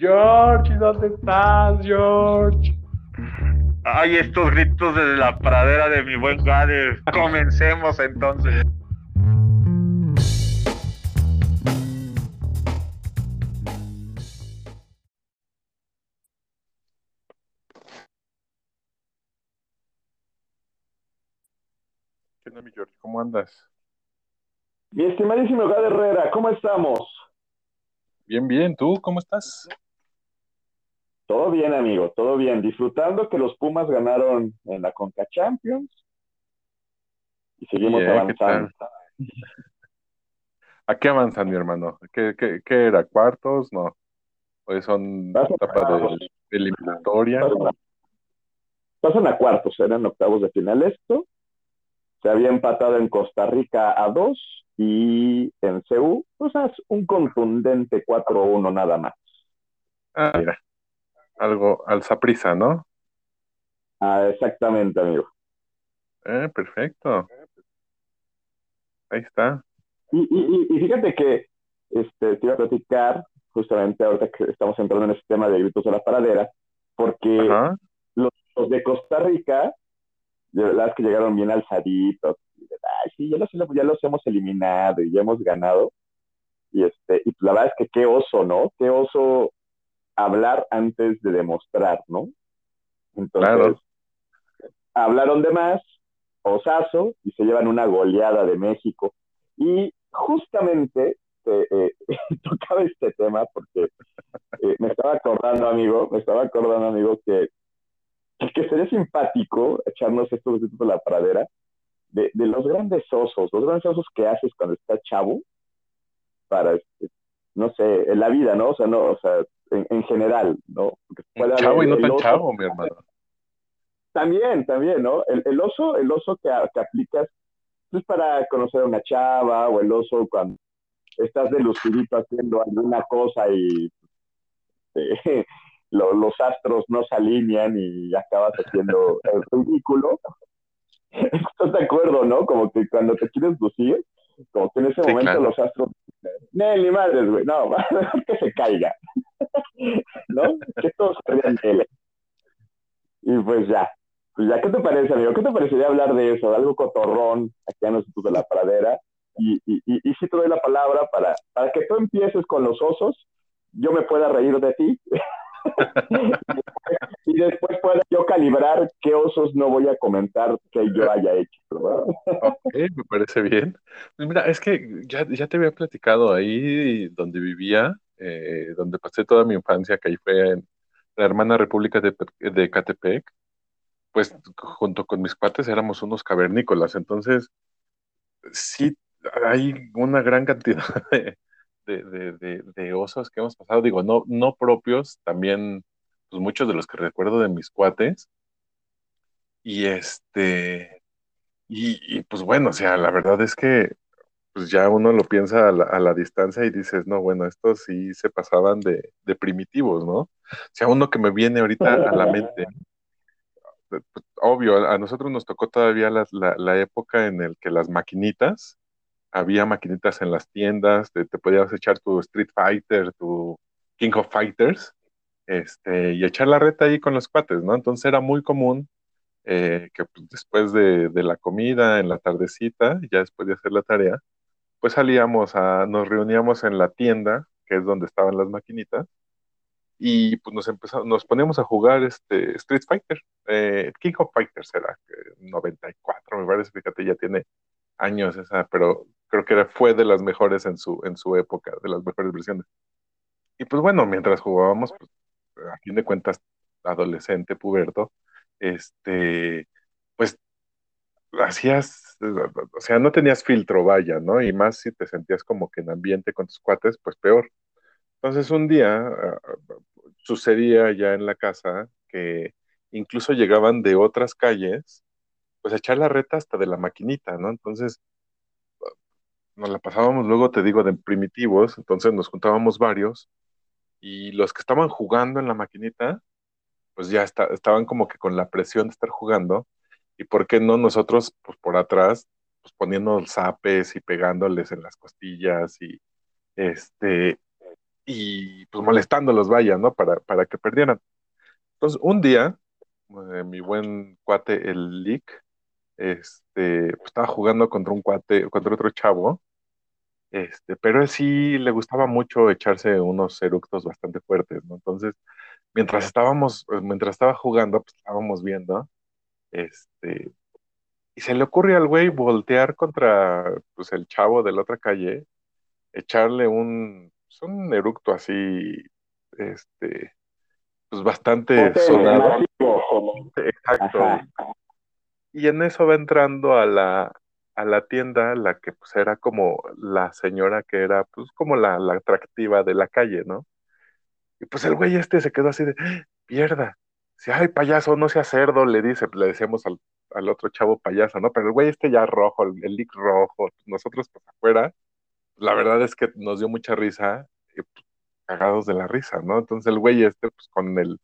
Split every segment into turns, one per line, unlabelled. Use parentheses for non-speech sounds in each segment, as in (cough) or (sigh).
George, ¿dónde estás, George?
Ay, estos gritos desde la pradera de mi buen Gade. Comencemos entonces.
¿Qué onda, mi George? ¿Cómo andas?
Mi estimadísimo Gade Herrera, ¿cómo estamos?
Bien, bien. ¿Tú cómo estás?
Todo bien, amigo, todo bien. Disfrutando que los Pumas ganaron en la Conca Champions y seguimos
Sí, ¿eh? ¿Qué
avanzando.
¿A qué avanzan, mi hermano? ¿Qué, qué, qué era? ¿Cuartos? No. Hoy son
Pasan a
etapa de
octavos,
eliminatoria.
pasan a, pasan a cuartos, eran octavos de final esto. Se había empatado en Costa Rica a dos y en CU, pues es un contundente 4-1 nada más.
Ah, mira, algo al prisa, ¿no?
Ah, exactamente, amigo.
Eh, perfecto. Ahí está.
Y, y, y y fíjate que este, te iba a platicar justamente ahorita que estamos entrando en este tema de gritos de la paradera, porque los, los de Costa Rica, de verdad es que llegaron bien alzaditos. y de, Ay, sí, ya los, ya los hemos eliminado y ya hemos ganado. Y, este, y la verdad es que qué oso, ¿no? Qué oso hablar antes de demostrar, ¿no? Entonces,
Claro.
hablaron de más, osazo, y se llevan una goleada de México. Y justamente eh, eh, (laughs) tocaba este tema porque eh, me estaba acordando, amigo, me estaba acordando, amigo, que, que sería simpático echarnos estos de la pradera de, de los grandes osos, los grandes osos que haces cuando estás chavo para, este, no sé, en la vida, ¿no? O sea, no, o sea, en, en general, ¿no? Puede
Chavo
haber
y no tan
oso,
chavo, mi hermano.
también, también, ¿no? El, el oso, el oso que, que aplicas es para conocer a una chava o el oso cuando estás de lucidito haciendo alguna cosa y eh, (laughs) lo- los astros no se alinean y acabas haciendo el (laughs) ridículo. (laughs) ¿Estás de acuerdo, no? Como que cuando te quieres lucir, como que en ese
Sí,
momento
claro.
los astros, no, ni madres, güey, (laughs) no, que se caiga, ¿no? Que todos se vean de él. Y pues ya, pues ya, ¿qué te parece, amigo? ¿Qué te parecería hablar de eso? De algo cotorrón aquí a nosotros de la pradera. Y, y, y, y sí te doy la palabra para, para que tú empieces con los osos, yo me pueda reír de ti (laughs) y después pueda yo calibrar qué osos no voy a comentar que yo haya hecho, ¿verdad?
Ok, me parece bien. Pues mira, es que ya, ya te había platicado ahí donde vivía, eh, donde pasé toda mi infancia, que ahí fue en la hermana República de, de Catepec, pues junto con mis cuates éramos unos cavernícolas, entonces sí hay una gran cantidad de, de, de, de- de osos que hemos pasado, digo, no, no propios, también pues muchos de los que recuerdo de mis cuates, y este, y, y, pues bueno, o sea, la verdad es que pues ya uno lo piensa a la, a la distancia y dices, no, bueno, estos sí se pasaban de, de primitivos, ¿no? O sea, uno que me viene ahorita a la mente, (laughs) pues, obvio, a nosotros nos tocó todavía la, la, la época en el que las maquinitas, había maquinitas en las tiendas, te, te podías echar tu Street Fighter, tu King of Fighters, este, y echar la reta ahí con los cuates, ¿no? Entonces era muy común eh, que pues, después de, de la comida, en la tardecita, ya después de hacer la tarea, pues salíamos a, nos reuníamos en la tienda, que es donde estaban las maquinitas, y pues nos empezamos, nos poníamos a jugar este Street Fighter, eh, King of Fighters era, eh, 94, me parece, fíjate, ya tiene años esa, pero creo que fue de las mejores en su, en su época, de las mejores versiones. Y pues bueno, mientras jugábamos, pues a fin de cuentas, adolescente, puberto, este, pues hacías, o sea, no tenías filtro, vaya, ¿no? Y más si te sentías como que en ambiente con tus cuates, pues peor. Entonces un día uh, sucedía ya en la casa que incluso llegaban de otras calles, pues a echar la reta hasta de la maquinita, ¿no? Entonces nos la pasábamos luego, te digo, de primitivos, entonces nos juntábamos varios y los que estaban jugando en la maquinita, pues ya está, estaban como que con la presión de estar jugando y por qué no nosotros, pues por atrás, pues poniendo zapes y pegándoles en las costillas y este y pues molestándolos, vaya, ¿no? Para, para que perdieran. Entonces, un día, eh, mi buen cuate, el Lick, este, pues, estaba jugando contra un cuate, contra otro chavo, este, pero sí le gustaba mucho echarse unos eructos bastante fuertes, ¿no? Entonces, mientras estábamos, eh, mientras estaba jugando, pues estábamos viendo, este, y se le ocurre al güey voltear contra, pues, el chavo de la otra calle, echarle un, pues, un eructo así, este, pues bastante sonado. Exacto. Y en eso va entrando a la, a la tienda, la que pues era como la señora que era pues como la, la atractiva de la calle, ¿no? Y pues el güey este se quedó así de, pierda, si ay payaso, no sea cerdo, le dice, le decíamos al, al otro chavo payaso, ¿no? Pero el güey este ya rojo, el, el lick rojo, nosotros pues afuera, la verdad es que nos dio mucha risa, y, pues, cagados de la risa, ¿no? Entonces el güey este, pues con el,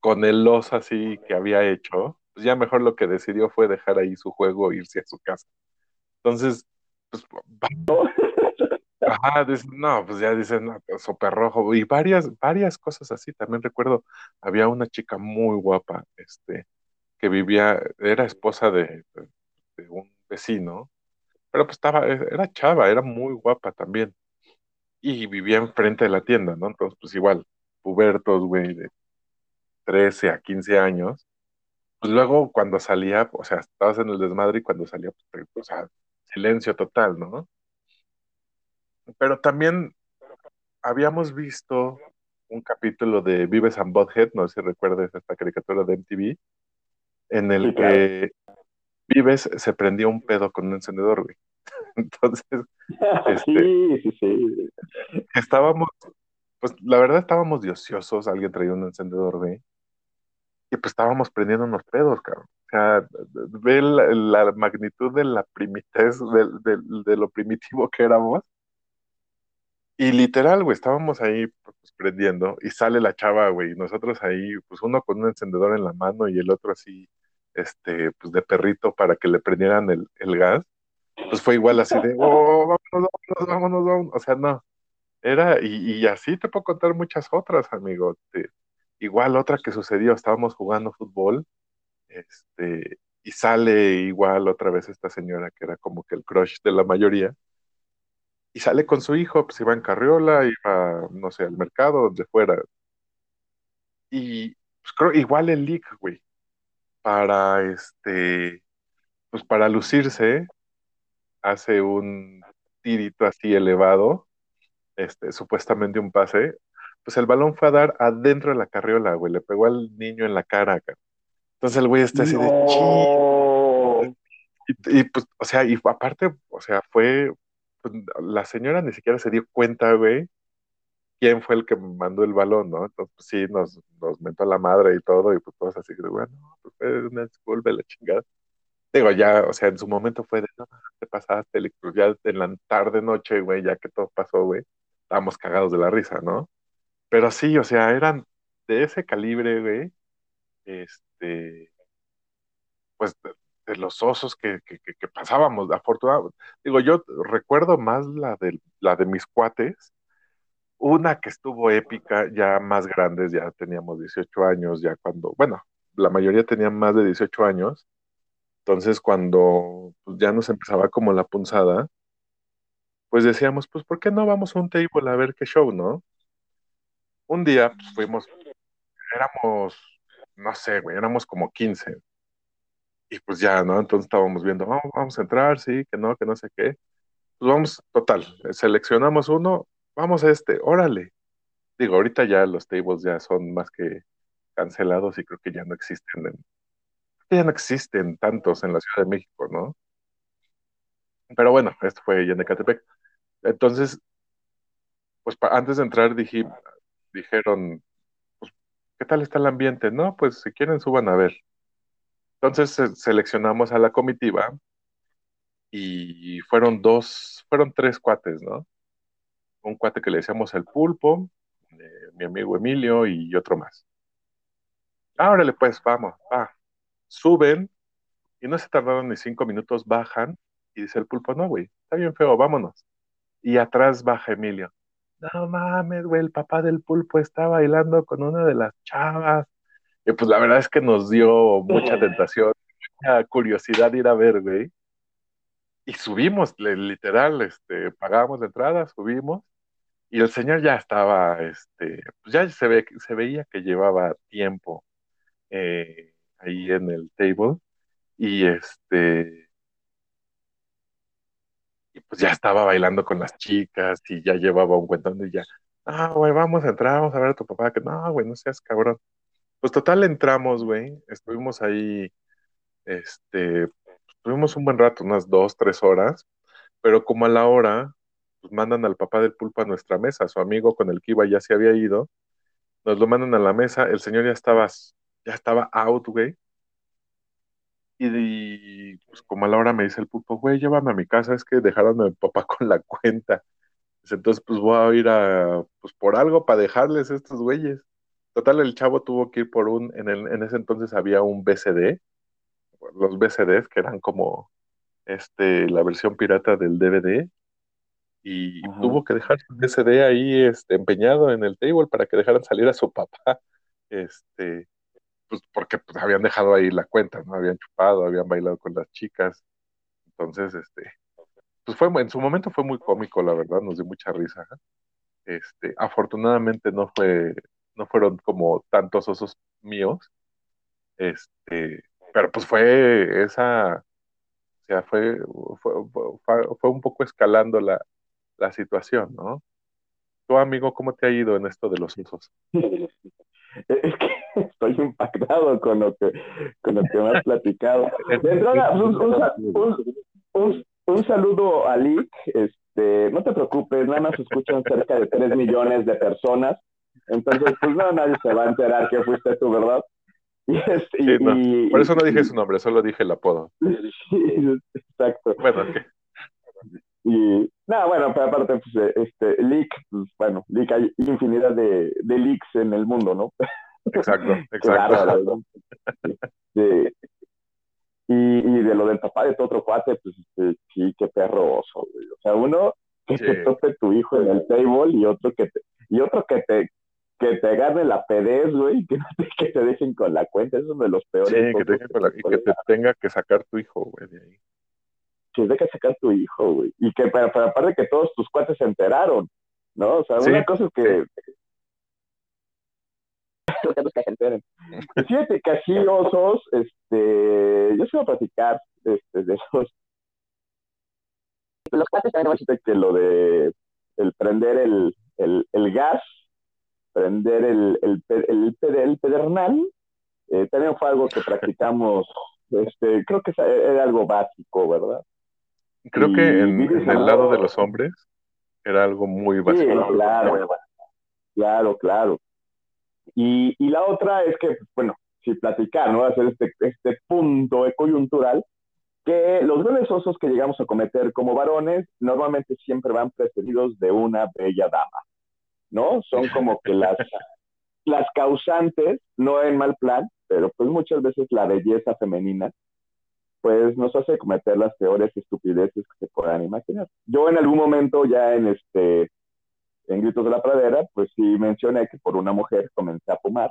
con el los así que había hecho, pues ya mejor lo que decidió fue dejar ahí su juego e irse a su casa. Entonces, pues, ajá, dice, no, pues ya dicen, no, pues, súper rojo, y varias, varias cosas así. También recuerdo, había una chica muy guapa, este, que vivía, era esposa de, de, de un vecino, pero pues estaba, era chava, era muy guapa también. Y vivía enfrente de la tienda, ¿no? Entonces, pues igual, pubertos, güey, de 13 a 15 años pues luego cuando salía, o sea, estabas en el desmadre y cuando salía, pues, o sea, silencio total, ¿no? Pero también habíamos visto un capítulo de Vives and Butthead, no sé si recuerdas esta caricatura de MTV, en el
Sí, claro.
que Vives se prendía un pedo con un encendedor, güey. (laughs) Entonces, (laughs) este,
Sí, sí, sí.
estábamos, pues la verdad estábamos de ociosos, alguien traía un encendedor, güey, y pues estábamos prendiendo unos pedos, cabrón. O sea, ve la, la magnitud de la primitez, de, de, de lo primitivo que éramos. Y literal, güey, estábamos ahí pues, prendiendo y sale la chava, güey, y nosotros ahí, pues uno con un encendedor en la mano y el otro así, este, pues de perrito para que le prendieran el, el gas. Pues fue igual así de, oh, vámonos, vámonos, vámonos, vámonos. O sea, no, era, y, y así te puedo contar muchas otras, amigo. Te- igual otra que sucedió, estábamos jugando fútbol, este, y sale igual otra vez esta señora que era como que el crush de la mayoría, y sale con su hijo, pues iba en carriola, iba, no sé, al mercado, donde fuera, y pues creo, igual el leak, güey, para este, pues para lucirse, hace un tirito así elevado, este, supuestamente un pase, pues el balón fue a dar adentro de la carriola, güey, le pegó al niño en la cara, cara. Entonces el güey está así de chi,
No.
y, y, pues, o sea, y aparte, o sea, fue, pues, la señora ni siquiera se dio cuenta, güey, quién fue el que mandó el balón, ¿no? Entonces, pues sí, nos, nos mentó la madre y todo, y pues todos así de, bueno, pues una disculpa la chingada. Digo, ya, o sea, en su momento fue de, no, te pasaste, pues ya en la tarde, noche, güey, ya que todo pasó, güey, estábamos cagados de la risa, ¿no? Pero sí, o sea, eran de ese calibre, güey, este, pues de, los osos que, que pasábamos, afortunadamente. Digo, yo recuerdo más la de, la de mis cuates, una que estuvo épica, ya más grandes, ya teníamos 18 años, ya cuando, bueno, la mayoría tenían más de 18 años, entonces cuando pues, ya nos empezaba como la punzada, pues decíamos, pues, ¿por qué no vamos a un table a ver qué show, no? Un día pues, fuimos, éramos, no sé, güey, éramos como 15, y pues ya, ¿no? Entonces estábamos viendo, vamos, vamos a entrar, sí, que no, que no sé qué. Pues vamos, total, seleccionamos uno, vamos a este, órale. Digo, ahorita ya los tables ya son más que cancelados y creo que ya no existen, en- ya no existen tantos en la Ciudad de México, ¿no? Pero bueno, esto fue en Ecatepec. Entonces, pues antes de entrar dije, dijeron, pues, ¿qué tal está el ambiente? No, pues si quieren suban a ver. Entonces se- seleccionamos a la comitiva y fueron dos, fueron tres cuates, ¿no? Un cuate que le decíamos el pulpo, eh, mi amigo Emilio y otro más. Ah, órale, pues vamos, va. Suben y no se tardaron ni cinco minutos, bajan y dice el pulpo, no, güey, está bien feo, vámonos. Y atrás baja Emilio. No mames, güey, el papá del pulpo está bailando con una de las chavas. Y pues la verdad es que nos dio mucha (laughs) tentación, mucha curiosidad ir a ver, güey. Y subimos, literal, este, pagamos la entrada, subimos, y el señor ya estaba, este, pues ya se, ve, se veía que llevaba tiempo eh, ahí en el table, y este, y pues ya estaba bailando con las chicas y ya llevaba un cuentón y ya, ah, güey, vamos a entrar, vamos a ver a tu papá, que no, güey, no seas cabrón. Pues total entramos, güey, estuvimos ahí, este, estuvimos un buen rato, unas dos, tres horas, pero como a la hora, pues mandan al papá del pulpo a nuestra mesa, su amigo con el que iba ya se había ido, nos lo mandan a la mesa, el señor ya estaba, ya estaba out, güey, y, pues como a la hora me dice el pulpo, güey, llévame a mi casa, es que dejaron a mi papá (laughs) con la cuenta. Entonces, pues voy a ir a, pues por algo para dejarles estos güeyes. Total, el chavo tuvo que ir por un, en, el, en ese entonces había un BCD, los BCDs que eran como este, la versión pirata del DVD, y tuvo que dejar su BCD ahí este, empeñado en el table para que dejaran salir a su papá. Este, pues porque pues, habían dejado ahí la cuenta, ¿no? Habían chupado, habían bailado con las chicas. Entonces, este, pues fue, en su momento fue muy cómico, la verdad, nos dio mucha risa. Este, afortunadamente no fue, no fueron como tantos osos míos, este, pero pues fue esa, o sea, fue, fue, fue, un poco escalando la, la situación, ¿no? Tu amigo, ¿cómo te ha ido en esto de los osos? (laughs) (laughs)
Es que estoy impactado con lo que, con lo que me has platicado. De entrada, un, un, saludo a Lick. Este, no te preocupes, nada más escuchan cerca de 3 millones de personas. Entonces, pues no, nadie se va a enterar que fuiste tú, ¿verdad?
Y, este, por eso no dije su nombre, solo dije el apodo. (laughs)
Sí, exacto. Bueno, Y nada, bueno, pero aparte, pues, este, leak, pues bueno, leak, hay infinidad de, de leaks en el mundo, ¿no?
Exacto, (laughs) exacto.
sí. Y, y, de lo del papá de tu otro cuate, pues este, sí, qué perroso, O sea, uno que te tope tu hijo en el table y otro que te, y otro que te, que te agarre la pedez, güey, y que, que te dejen con la cuenta, eso es uno de los peores.
Sí, que te, y que te tenga que sacar tu hijo, güey, de ahí.
Que deja sacar tu hijo, güey. Y que, para aparte que todos tus cuates se enteraron, ¿no? O sea, una cosa es que, que se enteren. Fíjate que así osos, este, yo se voy a platicar este, de esos. Los cuates también que lo de el prender el, el, el gas, prender el, el, el, el pedernal, eh, también fue algo que practicamos, este, creo que era algo básico, ¿verdad?
Creo que en, el lado de los hombres era algo muy básico. Sí,
claro, claro, claro. Y, y la otra es que, bueno, si platicar, ¿no? Hacer este, este punto coyuntural, que los grandes osos que llegamos a cometer como varones normalmente siempre van precedidos de una bella dama, ¿no? Son como que las, (laughs) las causantes, no en mal plan, pero pues muchas veces la belleza femenina, pues nos hace cometer las peores estupideces que se puedan imaginar. Yo en algún momento ya en este en Gritos de la Pradera, pues sí mencioné que por una mujer comencé a fumar.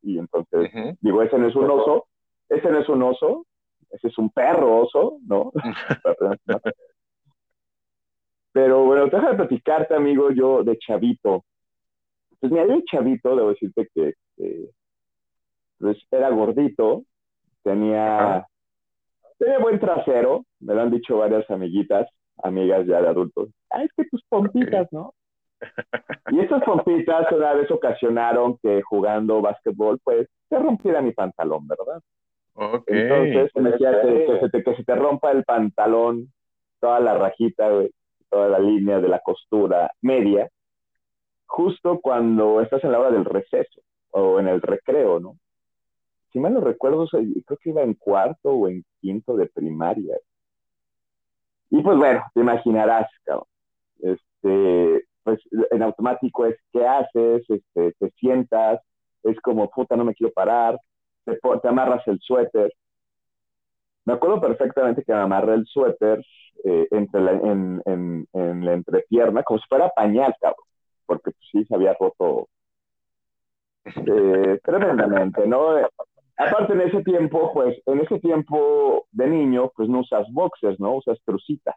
Y entonces, digo, ese no es un oso, ese no es un oso, ese es un perro oso, ¿no? (laughs) Pero bueno, deja de platicarte, amigo, yo de chavito. Pues mira, yo de chavito, debo decirte que, pues, era gordito, tenía, tenía buen trasero, me lo han dicho varias amiguitas, amigas ya de adultos. Ah, es que tus pompitas, ¿no? Y esas pompitas una vez ocasionaron que jugando básquetbol, pues, se rompiera mi pantalón, ¿verdad? Entonces, me decía que, se te, que se te rompa el pantalón, toda la rajita, toda la línea de la costura media, justo cuando estás en la hora del receso o en el recreo, ¿no? Si mal no recuerdo, creo que iba en cuarto o en quinto de primaria. Y pues bueno, te imaginarás, cabrón. Este, pues en automático es qué haces, este, te sientas, es como, puta, no me quiero parar, te, amarras el suéter. Me acuerdo perfectamente que me amarré el suéter eh, entre la, en, en, en, la entrepierna, como si fuera pañal, cabrón. porque pues, sí se había roto eh, tremendamente, ¿no? Aparte en ese tiempo, pues, en ese tiempo de niño, pues no usas boxers, ¿no? Usas trucitas.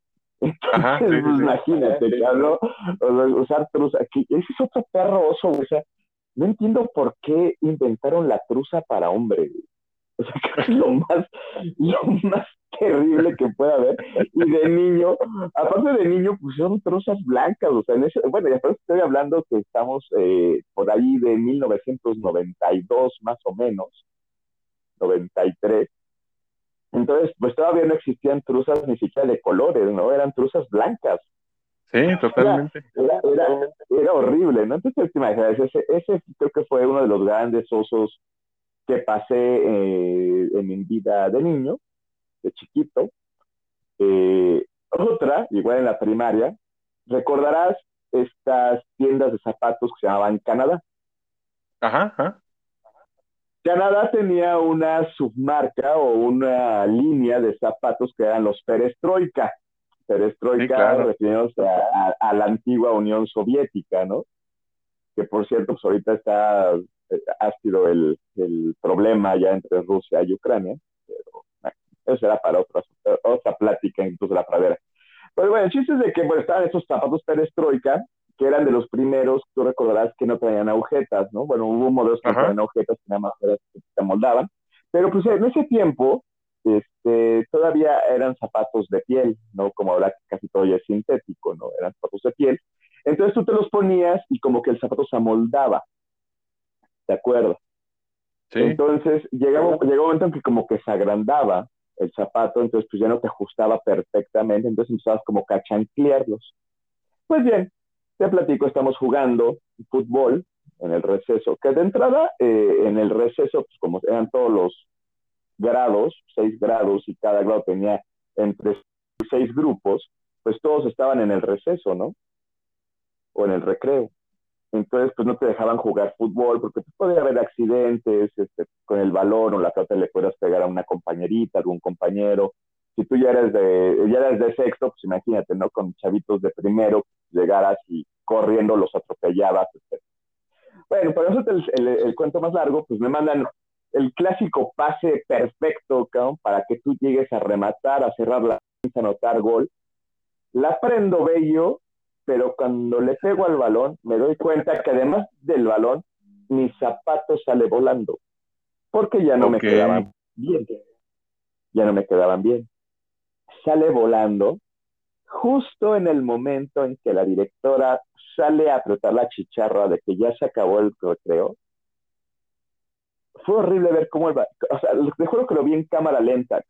(laughs) Entonces, pues, imagínate, ¿no? usar truza. Ese es otro perro oso, o sea, no entiendo por qué inventaron la truza para hombre. (laughs) O sea, que es lo más, lo más terrible que pueda haber. Y de niño, aparte de niño, pues son trozas blancas. O sea, en ese, bueno, ya estoy hablando que estamos eh, por ahí de 1992 más o menos, 93. Entonces, pues todavía no existían truzas ni siquiera de colores, ¿no? Eran truzas blancas.
Sí, totalmente.
Era, era, horrible, ¿no? Entonces, te imaginas, ese, ese creo que fue uno de los grandes osos que pasé eh, en mi vida de niño, de chiquito. Eh, otra, igual en la primaria, recordarás estas tiendas de zapatos que se llamaban Canadá.
Ajá, ajá.
Canadá tenía una submarca o una línea de zapatos que eran los Perestroika. Perestroika refiriéndose a, la antigua Unión Soviética, ¿no? Que por cierto, pues ahorita está ha sido el, problema ya entre Rusia y Ucrania, pero eso será para otra, otra plática incluso la pradera. Pero bueno, el chiste es de que bueno, estaban esos zapatos perestroika, que eran de los primeros, tú recordarás que no traían agujetas, ¿no? Bueno, hubo modelos que no traían agujetas, que nada más se moldaban, pero pues en ese tiempo este, todavía eran zapatos de piel, ¿no? Como ahora casi todo ya es sintético, ¿no? Eran zapatos de piel. Entonces tú te los ponías y como que el zapato se amoldaba, ¿de acuerdo? Sí. Entonces llegaba, llegó un momento en que como que se agrandaba el zapato, entonces pues ya no te ajustaba perfectamente, entonces empezabas como a cachanclearlos. Pues bien, te platico, estamos jugando fútbol en el receso, que de entrada eh, en el receso, pues como eran todos los grados, seis grados, y cada grado tenía entre seis grupos, pues todos estaban en el receso, ¿no? O en el recreo. Entonces, pues no te dejaban jugar fútbol porque pues, podía haber accidentes este, con el balón o la pelota le puedas pegar a una compañerita, algún compañero. Si tú ya eres de, ya eres de sexto, pues imagínate, ¿no? Con chavitos de primero, llegaras y corriendo los atropellabas. Etc. Bueno, para eso el, el, cuento más largo, pues me mandan el clásico pase perfecto, para que tú llegues a rematar, a cerrar la a anotar gol. La prendo bello, pero cuando le pego al balón, me doy cuenta que además del balón, mi zapato sale volando, porque ya no me quedaban bien. Ya no me quedaban bien. Sale volando justo en el momento en que la directora sale a apretar la chicharra de que ya se acabó el recreo fue horrible ver cómo el, o sea, te juro que lo vi en cámara lenta.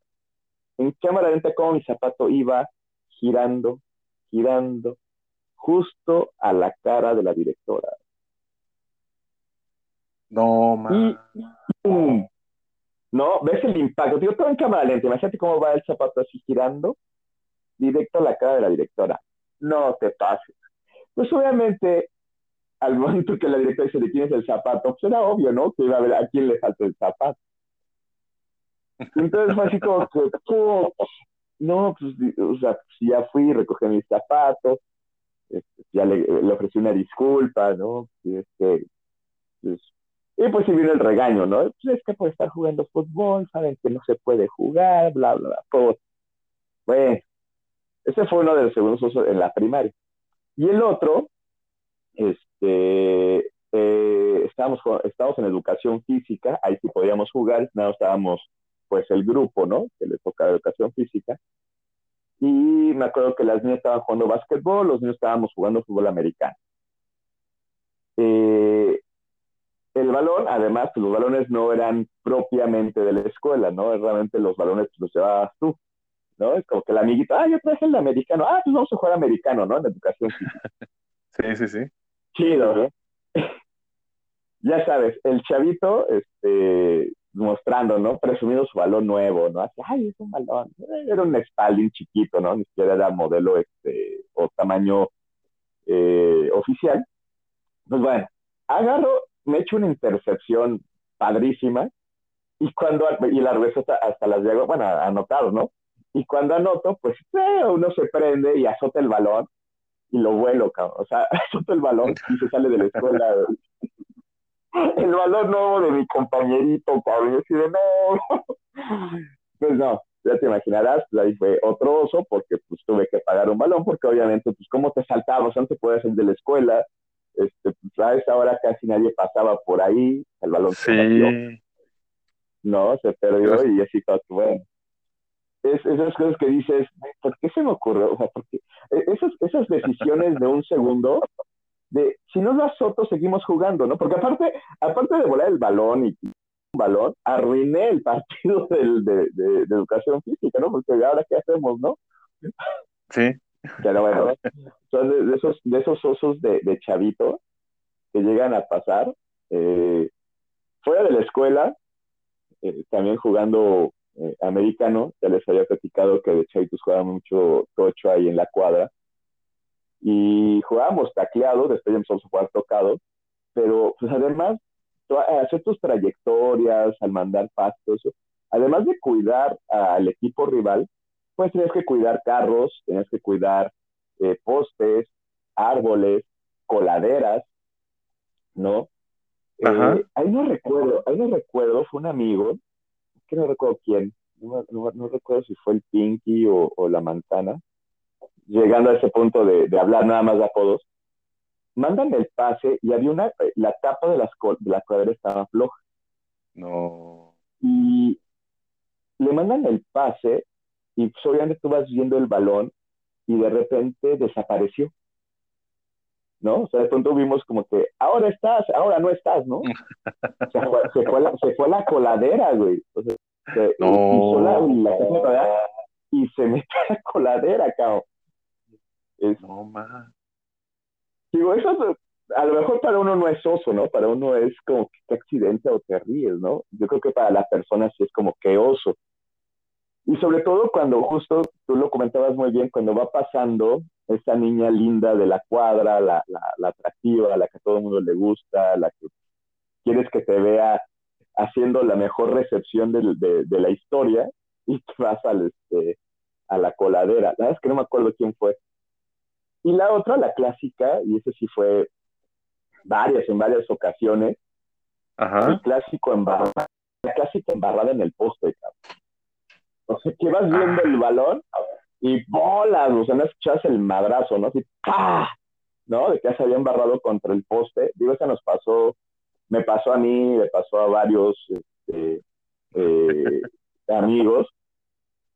En cámara lenta cómo mi zapato iba girando, girando, justo a la cara de la directora.
No, man.
¿No? ¿Ves el impacto? Digo, todo en cámara lenta. Imagínate cómo va el zapato así girando, directo a la cara de la directora. No te pases. Pues obviamente al momento que la directora dice de quién es el zapato, pues era obvio, ¿no? Que iba a ver a quién le falta el zapato. Entonces fue así como que, no, pues, o sea, pues ya fui, recogí mis zapatos, este, ya le, le, ofrecí una disculpa, ¿no? Y, este, pues, y pues sí vino el regaño, ¿no? Pues es que por estar jugando fútbol, saben que no se puede jugar, bla, bla, bla. Bueno, ese fue uno de los segundos usos en la primaria. Y el otro, este, eh, estábamos, en educación física, ahí sí podíamos jugar, nada, estábamos pues el grupo, ¿no? Que le toca educación física. Y me acuerdo que las niñas estaban jugando básquetbol, los niños estábamos jugando fútbol americano. Eh, el balón, además, pues, los balones no eran propiamente de la escuela, ¿no? Realmente los balones pues, los llevabas tú, ¿no? Es como que el amiguito, ah, yo traje el americano, ah, pues vamos a jugar americano, ¿no? En educación física. (laughs)
Sí, sí, sí
chido, ¿no? (laughs) ya sabes, el chavito, este, mostrando, ¿no? Presumiendo su balón nuevo, ¿no? Así, ay, es un balón. Era un Spalding chiquito, ¿no? Ni siquiera era modelo, este, o tamaño eh, oficial. Pues bueno, agarro, me echo una intercepción padrísima, y cuando, y la regreso hasta, las llego, bueno, anotado, ¿no? Y cuando anoto, pues eh, uno se prende y azota el balón, y lo vuelo, cabrón. O sea, (laughs) suelto el balón y se sale de la escuela. (laughs) El balón nuevo de mi compañerito, cabrón. Yo así de no. (laughs) Pues no, ya te imaginarás, pues ahí fue otro oso porque pues tuve que pagar un balón porque obviamente pues cómo te saltabas, te puedes ir de la escuela, este, pues a esa hora casi nadie pasaba por ahí, el balón
Sí.
se perdió, no, se perdió y así todo, bueno. Es, esas cosas que dices, ¿por qué se me ocurrió? O sea, ¿por qué? E- Esas, esas decisiones de un segundo, de si no das otro, seguimos jugando, ¿no? Porque aparte, aparte de volar el balón y un balón, arruiné el partido (laughs) del, de, de- de educación física, ¿no? Porque ahora qué hacemos, ¿no?
Sí.
Pero bueno, son de, de esos, de esos osos de, de chavito que llegan a pasar. eh, fuera de la escuela, eh, también jugando eh, americano, ya les había platicado que de chavitos jugaban mucho tocho ahí en la cuadra. Y jugábamos tacleado, después ya empezamos a jugar tocado, pero pues además, hacer tus trayectorias, al mandar eso, además de cuidar al equipo rival, pues tenías que cuidar carros, tenías que cuidar eh, postes, árboles, coladeras, ¿no? Eh, ahí no recuerdo, ahí no recuerdo, fue un amigo, que no recuerdo quién, no, no- no recuerdo si fue el Pinky o, o la Manzana, llegando a ese punto de, de hablar nada más de apodos, mandan el pase y había una, eh, la tapa de, las, de la coladera estaba floja
No.
y le mandan el pase y pues, obviamente tú vas viendo el balón y de repente desapareció. ¿No? O sea, de pronto vimos como que ahora estás, ahora no estás, ¿no? (laughs) Se fue, se fue, la, se fue la coladera, güey. O sea, se,
No.
la, la y se metió a la coladera, cabrón. Es-
No más.
digo, eso es- a lo mejor para uno no es oso, ¿no? Para uno es como que qué accidente o te ríes, ¿no? Yo creo que para la persona sí es como que oso. Y sobre todo cuando justo tú lo comentabas muy bien, cuando va pasando esa niña linda de la cuadra, la, la, la atractiva, la que a todo el mundo le gusta, la que quieres que te vea haciendo la mejor recepción del- de, de la historia y te vas al, este, a la coladera. La verdad es que no me acuerdo quién fue. Y la otra, la clásica, y ese sí fue varias, en varias ocasiones, el
Ajá.
clásico embarrada, la clásica embarrada en el poste, cabrón. O sea, que vas viendo el balón y bolas, o sea, no escuchas el madrazo, ¿no? Así, ¡pah! ¿No? De que se había embarrado contra el poste. Digo, esa nos pasó, me pasó a mí, le pasó a varios este, eh, (laughs) amigos.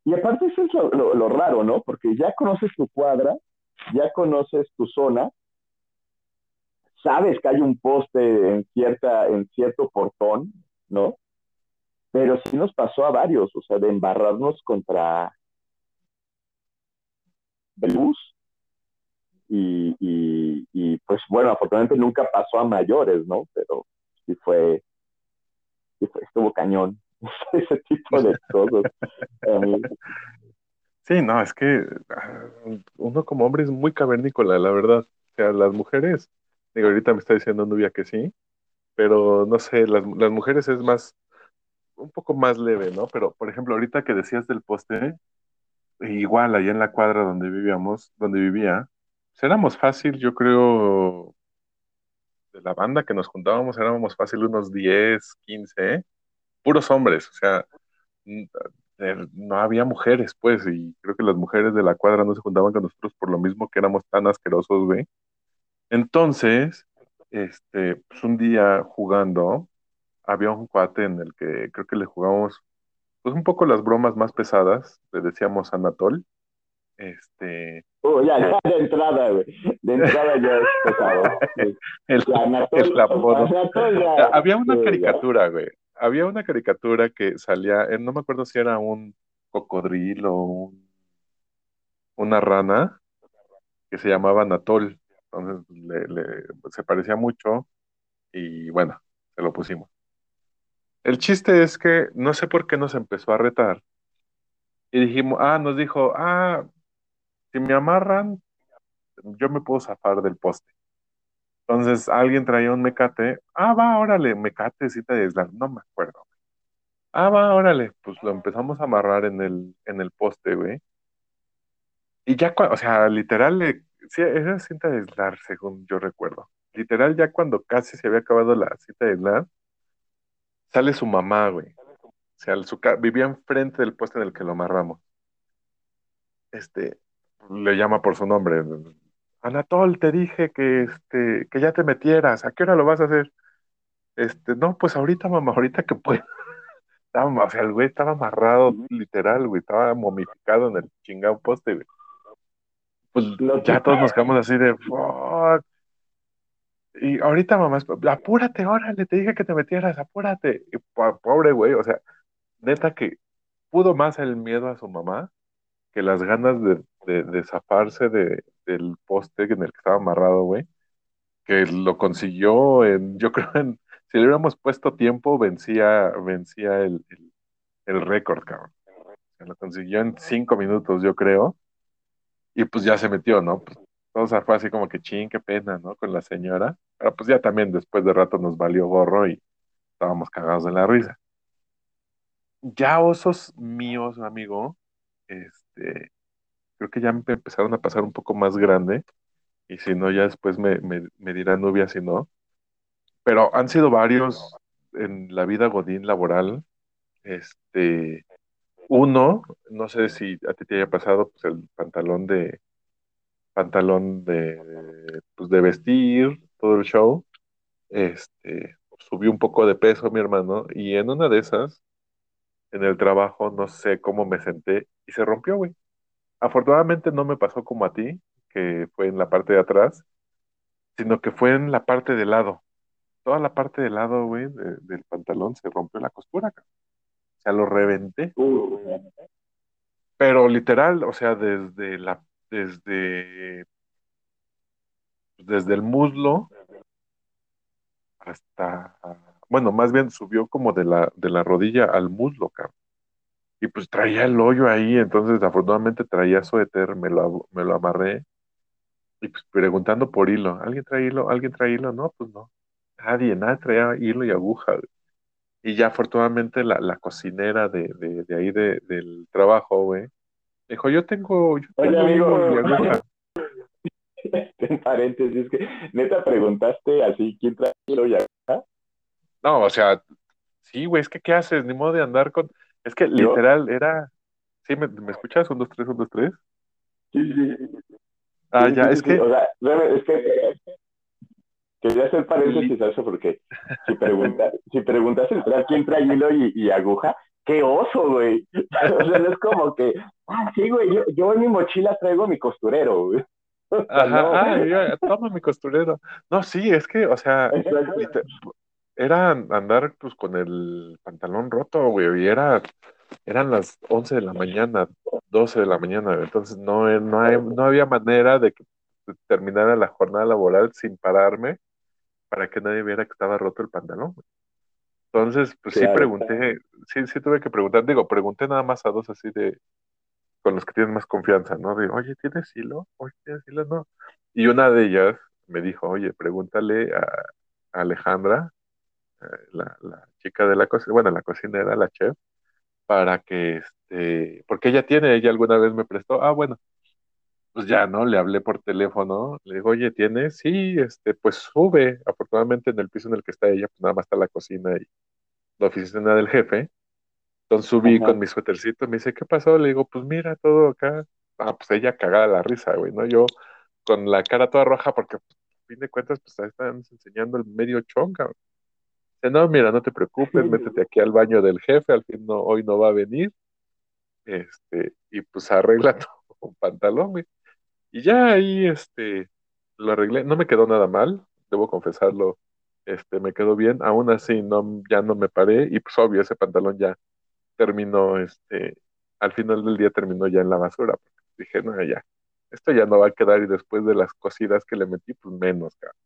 Y aparte eso es lo, lo, lo raro, ¿no? Porque ya conoces tu cuadra, ya conoces tu zona, sabes que hay un poste en cierta, en cierto portón, ¿no? Pero sí nos pasó a varios, o sea, de embarrarnos contra bus. Y, y, y pues bueno, afortunadamente nunca pasó a mayores, ¿no? Pero sí fue, sí fue estuvo cañón. (laughs) Ese tipo de (laughs) cosas. A mí,
Sí, no, es que ah, uno como hombre es muy cavernícola, la verdad. O sea, las mujeres, digo, ahorita me está diciendo Nubia que sí, pero no sé, las, mujeres es más, un poco más leve, ¿no? Pero, por ejemplo, ahorita que decías del poste, igual allá en la cuadra donde vivíamos, donde vivía, pues éramos fácil, yo creo, de la banda que nos juntábamos, éramos fácil unos 10, 15, ¿eh? puros hombres, o sea, no había mujeres, pues, y creo que las mujeres de la cuadra no se juntaban con nosotros por lo mismo que éramos tan asquerosos, güey. Entonces, este, pues un día jugando, había un cuate en el que creo que le jugamos, pues un poco las bromas más pesadas, le decíamos Anatol, este,
oh, ya, ya de entrada, güey. De entrada ya es pesado. (laughs)
El,
Anatol-
el apodo.
Anatol ya-
Había una caricatura, güey. Había una caricatura que salía, eh, no me acuerdo si era un cocodrilo o un- una rana que se llamaba Anatol. Entonces le- se parecía mucho y bueno, se lo pusimos. El chiste es que no sé por qué nos empezó a retar y dijimos, ah, nos dijo, ah, si me amarran, yo me puedo zafar del poste. Entonces alguien traía un mecate. Ah, va, órale, mecate, cita de aislar. No me acuerdo. Ah, va, órale. Pues lo empezamos a amarrar en el, en el poste, güey. Y ya, o sea, literal, le, sí, era cinta de aislar, según yo recuerdo. Literal, ya cuando casi se había acabado la cinta de aislar, sale su mamá, güey. O sea, su vivía enfrente del puesto en el que lo amarramos. Este, le llama por su nombre. Anatol, te dije que, este, que ya te metieras. ¿A qué hora lo vas a hacer? Este, no, pues ahorita, mamá, ahorita que. (laughs) Estaba, o sea, el güey estaba amarrado, literal, güey, estaba momificado en el chingado poste, güey. Pues
Lo
ya todos nos quedamos así de, fuck. Y ahorita, mamá, apúrate, órale, te dije que te metieras, apúrate. Y po- pobre güey, o sea, neta que pudo más el miedo a su mamá que las ganas de, de, de zafarse de, del poste en el que estaba amarrado, güey, que lo consiguió en, yo (laughs) creo en, si le hubiéramos puesto tiempo, vencía, vencía el, el, el récord, cabrón. Se lo consiguió en cinco minutos, yo creo, y pues ya se metió, ¿no? Pues, todo se fue así como que ching, qué pena, ¿no? Con la señora, pero pues ya también después de rato nos valió gorro y estábamos cagados de la risa. Ya osos míos, amigo, este, creo que ya me empezaron a pasar un poco más grande, y si no, ya después me, me, me dirá Nubia si no. Pero han sido varios en la vida godín laboral. Este, uno, no sé si a ti te haya pasado, pues el pantalón de, pantalón de, pues de vestir, todo el show. Este, subió un poco de peso mi hermano, y en una de esas, en el trabajo, no sé cómo me senté, y se rompió, güey. Afortunadamente no me pasó como a ti, que fue en la parte de atrás, sino que fue en la parte de lado. Toda la parte de lado, güey, de- del pantalón se rompió la costura. O sea, lo reventé.
Uh,
Pero literal, o sea, desde la, desde, desde el muslo hasta, bueno, más bien subió como de la, de la rodilla al muslo, cabrón. Y pues traía el hoyo ahí, entonces afortunadamente traía suéter, me lo, me lo amarré y pues preguntando por hilo, ¿alguien trae hilo? ¿Alguien trae hilo? No, pues no. Nadie, nadie traía hilo y aguja. güey. Y ya afortunadamente la, la cocinera de, de, de ahí de, del trabajo, güey, dijo, yo tengo, yo
Oye,
tengo
amigo.
hilo y aguja. (laughs)
en paréntesis, que neta preguntaste así, ¿quién trae hilo y aguja?
No, o sea, sí, güey, es que ¿qué haces? Ni modo de andar con... Es que
¿Yo?
literal era... ¿Sí? ¿Me, me escuchas? Un, dos, tres, un, dos, tres.
Sí, sí.
Ah,
Sí,
ya,
sí,
es que...
O sea, es que quería hacer paréntesis a eso porque si (laughs) preguntas, si preguntas el tra- quién trae hilo y, y aguja, qué oso, güey. (laughs) O sea, no es como que, ah, sí, güey, yo, yo en mi mochila traigo mi costurero, güey. (laughs) O sea,
Ajá,
no.
ah, ya, toma mi costurero. No, sí, es que, o sea. Era andar pues con el pantalón roto, güey, y era, eran las 11 de la mañana, 12 de la mañana, güey. entonces no, eh, no, hay- no había manera de que terminara la jornada laboral sin pararme para que nadie viera que estaba roto el pantalón. güey. Entonces, pues sí pregunté, sí, sí tuve que preguntar, digo, pregunté nada más a dos así de, con los que tienen más confianza, ¿no? De, oye, ¿tienes hilo? Oye, ¿tienes hilo? No. Y una de ellas me dijo, oye, pregúntale a, a Alejandra, la, la chica de la cocina, bueno, la cocinera, la chef, para que, este, porque ella tiene, ella alguna vez me prestó, ah, bueno, pues ya, ¿no? Le hablé por teléfono, le digo, oye, ¿tienes? Sí, este, pues sube. Afortunadamente en el piso en el que está ella, pues nada más está la cocina y la oficina del jefe. Entonces subí
Ajá.
con mi suétercito, me dice, ¿qué pasó? Le digo, pues mira, todo acá. Ah, pues ella cagada la risa, güey, ¿no? Yo con la cara toda roja porque, a fin de cuentas, pues ahí están enseñando el medio chonga. güey. Dice, no, mira, no te preocupes, métete aquí al baño del jefe, al fin no, hoy no va a venir. Este, y pues arregla (laughs) tu pantalón, güey. Y ya ahí, este, lo arreglé. No me quedó nada mal, debo confesarlo. Este, me quedó bien. Aún así, no, ya no me paré. Y pues obvio, ese pantalón ya terminó, este, al final del día terminó ya en la basura. Dije, no, ya, esto ya no va a quedar. Y después de las cosidas que le metí, pues menos, cabrón.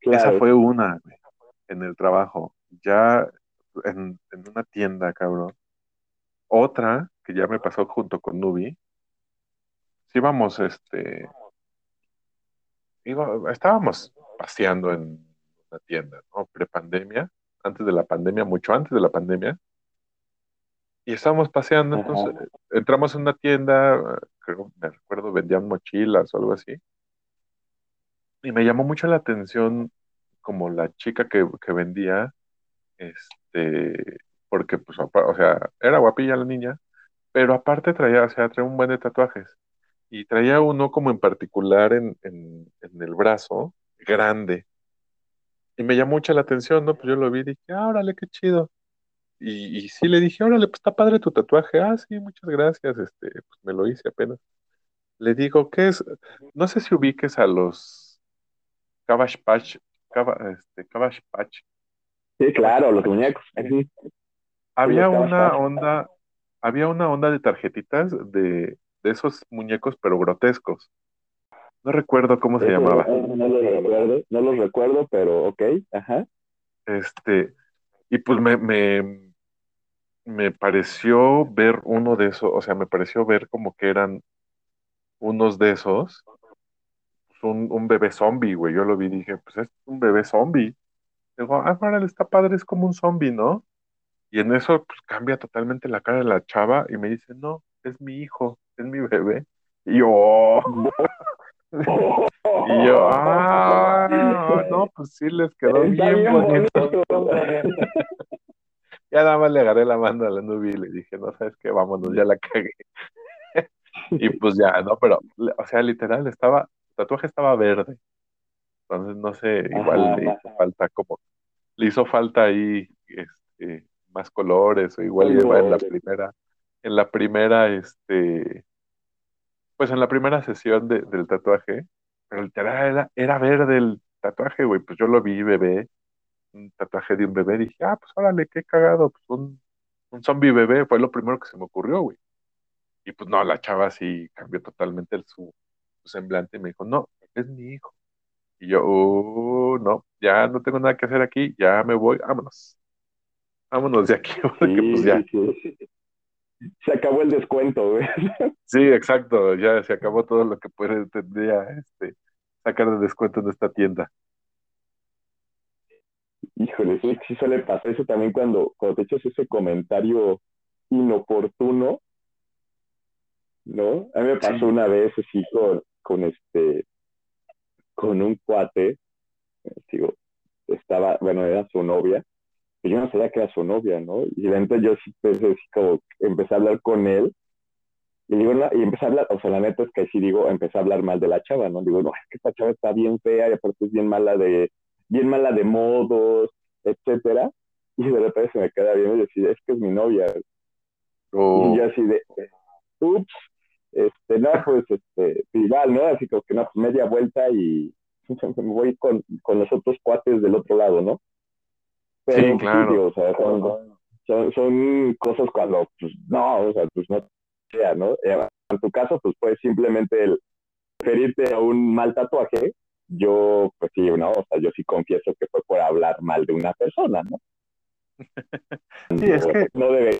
Esa fue una, güey, en el trabajo. Ya en, en una tienda, cabrón. Otra que ya me pasó junto con Nubi. Sí, íbamos, este, iba- estábamos paseando en una tienda, ¿no? Prepandemia, antes de la pandemia, mucho antes de la pandemia. Y estábamos paseando, entonces
Ajá.
entramos en una tienda, creo, me recuerdo, vendían mochilas o algo así. Y me llamó mucho la atención como la chica que, que vendía, este, porque pues, o sea, era guapilla la niña, pero aparte traía, o sea, traía un buen de tatuajes. Y traía uno como en particular en, en, en el brazo, grande. Y me llamó mucho la atención, ¿no? Pues yo lo vi y dije, ah, órale, qué chido. Y, y sí le dije, órale, pues está padre tu tatuaje. Ah, sí, muchas gracias. Este, pues me lo hice apenas. Le digo, ¿qué es? No sé si ubiques a los Cabbage Patch, este, Cabbage Patch,
Sí, claro, los muñecos. Sí,
Había una onda, había una onda de tarjetitas de, de esos muñecos, pero grotescos. No recuerdo cómo se
Eso
llamaba.
no, no los recuerdo, no los recuerdo, pero ok, ajá.
Este, y pues me, me, me pareció ver uno de esos, o sea, me pareció ver como que eran unos de esos, un, un bebé zombie, güey. Yo lo vi y dije, pues es un bebé zombie. Digo, ah, órale, está padre, es como un zombie, ¿no? Y en eso, pues cambia totalmente la cara de la chava y me dice, no, es mi hijo, es mi bebé. Y yo, (laughs) y yo, ah, no, pues sí les quedó bien
bien
bonito.
bonito. (laughs)
Ya nada más le agarré la mano a la nube y le dije, no sabes qué, vámonos, ya la cagué. (laughs) Y pues ya, no, pero, o sea, literal, estaba, tatuaje estaba verde. Entonces, no sé, igual
Ajá.
le hizo falta como, le hizo falta ahí, este, más colores, o igual iba en la primera, en la primera, este, pues en la primera sesión de- del tatuaje, pero literal era, era verde el tatuaje, güey, pues yo lo vi bebé, un tatuaje de un bebé, dije, ah, pues órale, qué cagado, pues un, un zombie bebé, fue lo primero que se me ocurrió, güey. Y pues no, la chava sí cambió totalmente el- su semblante y me dijo, no, es mi hijo. Y yo, "Uh, no, ya no tengo nada que hacer aquí, ya me voy, vámonos, vámonos de aquí, (laughs) porque pues
Sí,
ya,
sí, sí. Se acabó el descuento, güey. (laughs)
sí, exacto, ya se acabó todo lo que puede, tendría este, sacar de descuento en esta tienda.
Híjole, sí, sí suele pasar eso también cuando, cuando te echas ese comentario inoportuno, ¿no? A mí me pasó
Sí.
una vez así con, con este, con un cuate, digo, estaba, bueno, era su novia, y yo no sabía que era su novia, ¿no? Y de repente yo sí pensé así como, empecé a hablar con él, y digo, no, y empecé a hablar, o sea, la neta es que sí digo, empecé a hablar mal de la chava, ¿no? Digo, no, es que esta chava está bien fea, y aparte es bien mala de, bien mala de modos, etcétera, y de repente se me queda viendo y decir, es que es mi novia, y yo así de, ups, este, no, pues, este, igual, ¿no? Así como que, no, pues media vuelta y (laughs) me voy con, con los otros cuates del otro lado, ¿no? Pero,
Sí, claro.
digo, o sea, son, son, son cosas cuando, pues, no, o sea, pues no sea, ¿no? Eh, En tu caso, pues, puedes simplemente el referirte a un mal tatuaje. Yo, pues sí, ¿no? O sea, yo sí confieso que fue por hablar mal de una persona, ¿no? (laughs)
Sí, es que,
no, debe,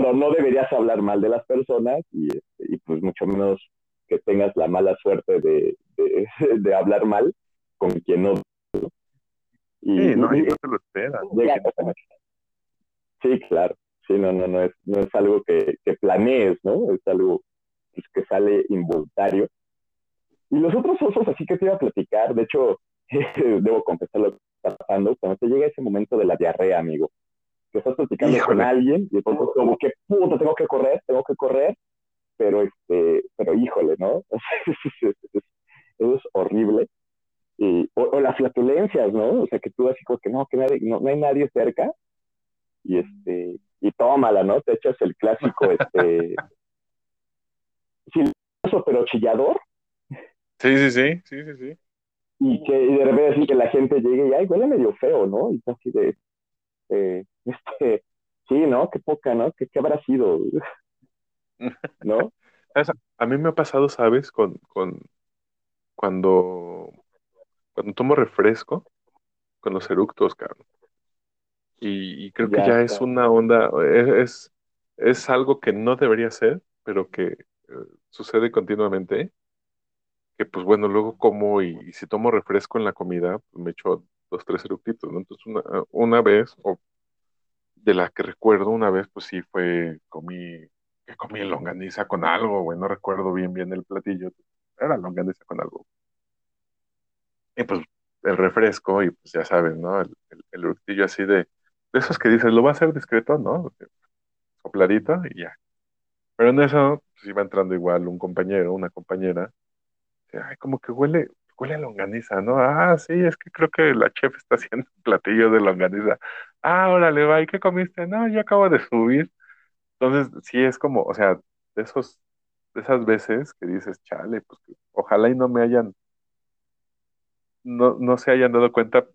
no, no deberías hablar mal de las personas y, este, y pues mucho menos que tengas la mala suerte de, de, (laughs) de hablar mal con quien no. Y,
sí, no,
y-
no te lo esperas.
llega- sí, claro. Sí, no, no, no es, no es algo que, que planees, ¿no? Es algo pues, que sale involuntario. Y los otros osos, así que te iba a platicar, de hecho, (laughs) debo confesar lo que está pasando, cuando te llega ese momento de la diarrea, amigo, que estás platicando con alguien y entonces como que, puta, tengo que correr, tengo que correr, pero este, pero híjole, ¿no? (laughs) Eso es horrible. Y, o, o las flatulencias, ¿no? O sea, que tú así como que no, que nadie, no, no hay nadie cerca y este, y tómala, ¿no? Te echas el clásico, (laughs) este, silencioso pero chillador
Sí, sí, sí, sí, sí, sí.
y que y de repente así que la gente llegue y ay, huele medio feo, ¿no? Y así de, eh, este, sí, ¿no? Qué poca, ¿no? ¿Qué, qué habrá sido? (laughs) ¿No?
A mí me ha pasado, ¿sabes? Con, con cuando, cuando tomo refresco, con los eructos, cabrón. Y, y creo que
Ya,
es una onda, es, es, algo que no debería ser, pero que eh, sucede continuamente. Que pues bueno, luego como y, y si tomo refresco en la comida, pues me echo dos, tres eructitos, ¿no? Entonces una, una vez, o de la que recuerdo una vez, pues sí fue, comí, que comí longaniza con algo, güey, no recuerdo bien bien el platillo, era longaniza con algo. Y pues el refresco, y pues ya saben, ¿no? El, el, así de, de esos que dices, lo va a hacer discreto, ¿no? Sopladito y ya. Pero en eso, pues iba entrando igual un compañero, una compañera, ay, como que huele, huele a longaniza, ¿no? Ah, sí, es que creo que la chef está haciendo un platillo de longaniza. Ah, órale, va, ¿y qué comiste? No, yo acabo de subir. Entonces, sí es como, o sea, de esos, de esas veces que dices, chale, pues ojalá y no me hayan, no, no se hayan dado cuenta,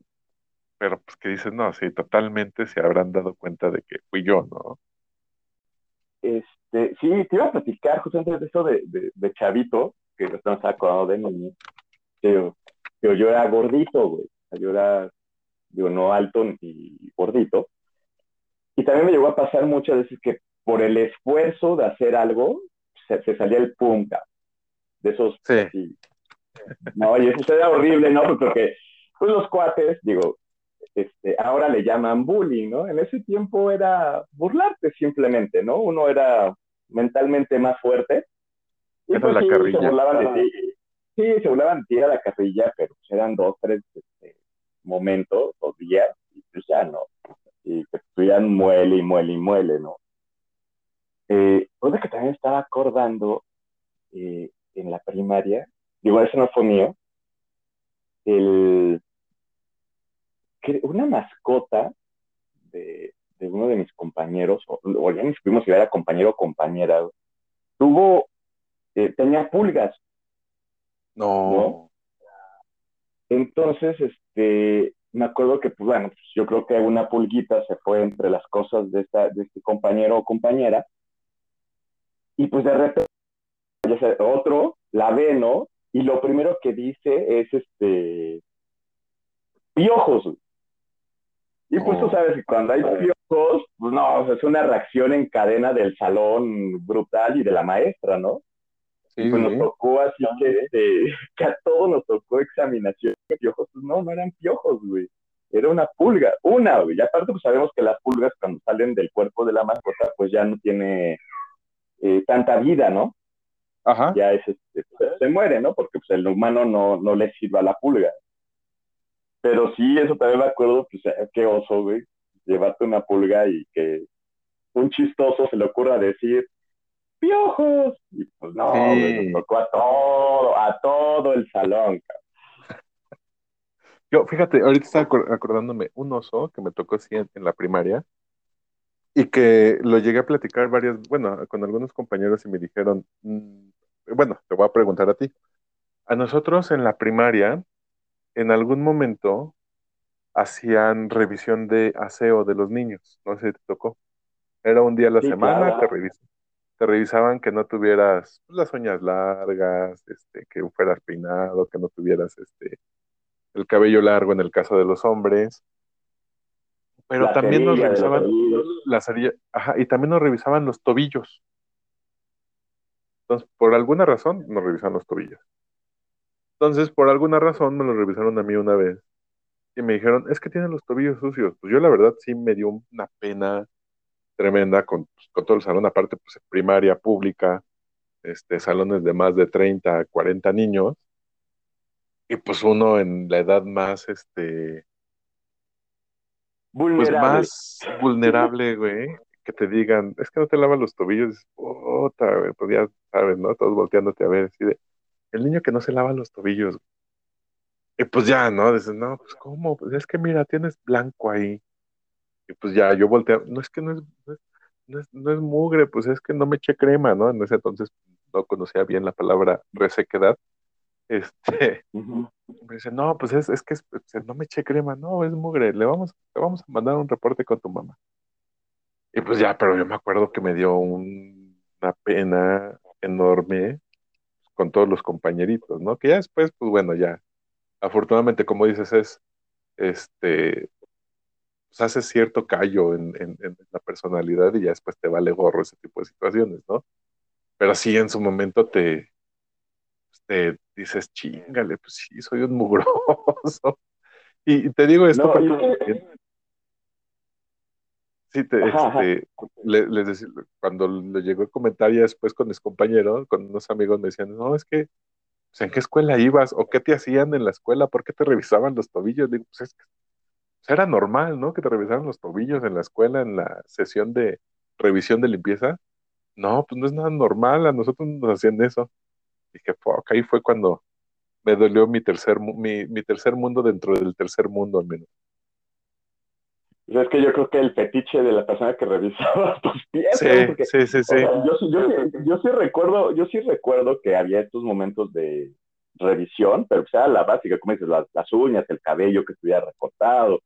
pero pues que dices, no, sí, totalmente se habrán dado cuenta de que fui yo, ¿no?
Este, sí, te iba a platicar justamente de eso de, de, Chavito, que lo estamos acordando de niño. Pero, pero yo era gordito, güey. Yo era, digo, no alto ni gordito. Y también me llegó a pasar muchas veces que por el esfuerzo de hacer algo, se, salía el punta. De esos.
Sí.
No, y eso era horrible, ¿no? Porque pues los cuates, digo, este, ahora le llaman bullying, ¿no? En ese tiempo era burlarte simplemente, ¿no? Uno era mentalmente más fuerte.
Y pues, la carrilla.
Se burlaban de ti. Sí, se burlaban de ti a la carrilla, pero eran dos, tres este, momentos, dos días, y pues ya no. Y que estuvieran muele y muele y muele, ¿no? Eh, cosa que también estaba acordando eh, en la primaria, digo, eso no fue mío, el, una mascota de, uno de mis compañeros, o, ya ni supimos si era compañero o compañera, tuvo, eh, tenía pulgas.
No.
Entonces, este, me acuerdo que, pues bueno, pues, yo creo que una pulguita se fue entre las cosas de, esta, de este compañero o compañera, y pues de repente, otro la ve, ¿no? Y lo primero que dice es, este, piojos. Y pues tú sabes que cuando hay piojos, pues no, es una reacción en cadena del salón brutal y de la maestra, ¿no? Sí, pues nos tocó así que, (laughs) que, a todos nos tocó examinación de piojos. Pues no, no eran piojos, güey. Era una pulga, una, güey. Y aparte, pues sabemos que las pulgas cuando salen del cuerpo de la mascota, pues ya no tiene eh, tanta vida, ¿no?
Ajá.
Ya es, este, pues, se muere, ¿no? Porque pues el humano no, no le sirve a la pulga. Pero sí, eso también me acuerdo, pues eh, qué oso, güey, llevarte una pulga y que un chistoso se le ocurra decir, piojos. Y pues no, me tocó a todo, a todo el salón,
Yo, fíjate, ahorita estaba acordándome un oso que me tocó así en, la primaria y que lo llegué a platicar varias, bueno, con algunos compañeros y me dijeron, mm, bueno, te voy a preguntar a ti. A nosotros en la primaria en algún momento hacían revisión de aseo de los niños, no sé si te tocó. Era un día a la semana, te, te revisaban que no tuvieras pues, las uñas largas, este, que fueras peinado, que no tuvieras este, el cabello largo en el caso de los hombres. Pero también nos revisaban la ajá, y también nos revisaban los tobillos. Entonces, por alguna razón, nos revisaban los tobillos. Entonces, por alguna razón, me lo revisaron a mí una vez y me dijeron, es que tienen los tobillos sucios. Pues yo la verdad sí me dio una pena tremenda con, pues, con todo el salón, aparte pues primaria pública, este, salones de más de 30, 40 niños, y pues uno en la edad más, este,
pues
más vulnerable, (laughs) güey, que te digan, es que no te lavas los tobillos, puta, güey, pues ya sabes, ¿no? Todos volteándote a ver, así de, el niño que no se lava los tobillos. Y pues ya, ¿no? Dices, no, pues ¿cómo? Pues es que mira, tienes blanco ahí. Y pues ya, yo volteé, no es que no es, no es, no es, mugre, pues es que no me eché crema, ¿no? En ese entonces no conocía bien la palabra resequedad. (laughs) Este, me dice, no, pues es, es que no me eché crema, no, es mugre, le vamos, le vamos a mandar un reporte con tu mamá. Y pues ya, pero yo me acuerdo que me dio una pena enorme con todos los compañeritos, ¿no? Que ya después, pues bueno, ya, afortunadamente, como dices, es, este, pues hace cierto callo en, la personalidad y ya después te vale gorro ese tipo de situaciones, ¿no? Pero sí, en su momento te, pues, te dices, chingale, pues sí, soy un mugroso. (laughs) Y te digo esto
no,
Sí, te, este, les decía, cuando le llegó el comentario después con mis compañeros, con unos amigos me decían, no, es que, pues, ¿en qué escuela ibas? ¿O qué te hacían en la escuela? ¿Por qué te revisaban los tobillos? Digo, pues es que era normal, ¿no? Que te revisaran los tobillos en la escuela, en la sesión de revisión de limpieza. No, pues no es nada normal, a nosotros nos hacían eso. Dije, fuck, ahí fue cuando me dolió mi tercer, mi, mi tercer mundo dentro del tercer mundo al menos.
Es que yo creo que el fetiche de la persona que revisaba (laughs) tus pies.
Sí, sí, sí, sí.
yo, yo, sí recuerdo, yo sí recuerdo que había estos momentos de revisión, pero sea la básica, como dices, las, las uñas, el cabello que estuviera recortado.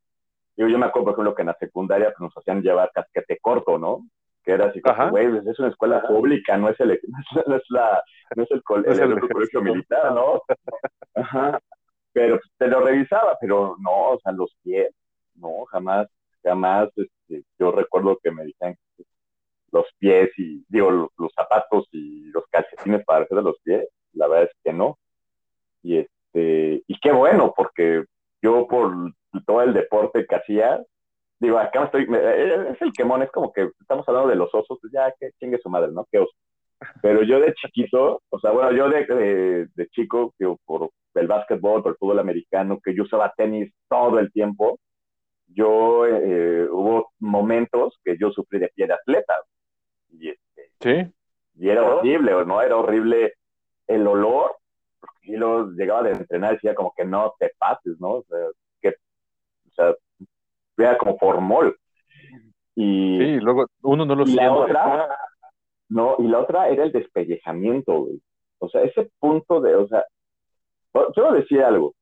Yo, yo me acuerdo, por ejemplo, que en la secundaria pues, nos hacían llevar casquete corto, ¿no? Que era así como, güey, pues, es una escuela pública, no es el, (laughs) no es la, no es el, colegio militar, ¿no? Ajá. Pero pues, te lo revisaba, pero no, o sea, los pies, no, jamás jamás este, yo recuerdo que me dijeron los pies y, digo, los, zapatos y los calcetines para hacer de los pies, la verdad es que no. Y este, y qué bueno, porque yo por todo el deporte que hacía, digo, acá estoy, es el quemón, es como que estamos hablando de los osos, pues ya que chingue su madre, ¿no? Qué oso. Pero yo de chiquito, o sea, bueno, yo de, de, chico, digo, por el básquetbol, por el fútbol americano, que yo usaba tenis todo el tiempo, yo eh, hubo momentos que yo sufrí de pie de atleta. Y, este,
¿Sí?
y era horrible, ¿no? Era horrible el olor, porque yo llegaba de entrenar y decía como que no te pases, ¿no? O sea, sea, era como formol. Y,
sí, luego uno no lo
y La otra, no, y la otra era el despellejamiento, güey. O sea, ese punto de, o sea, quiero decir algo.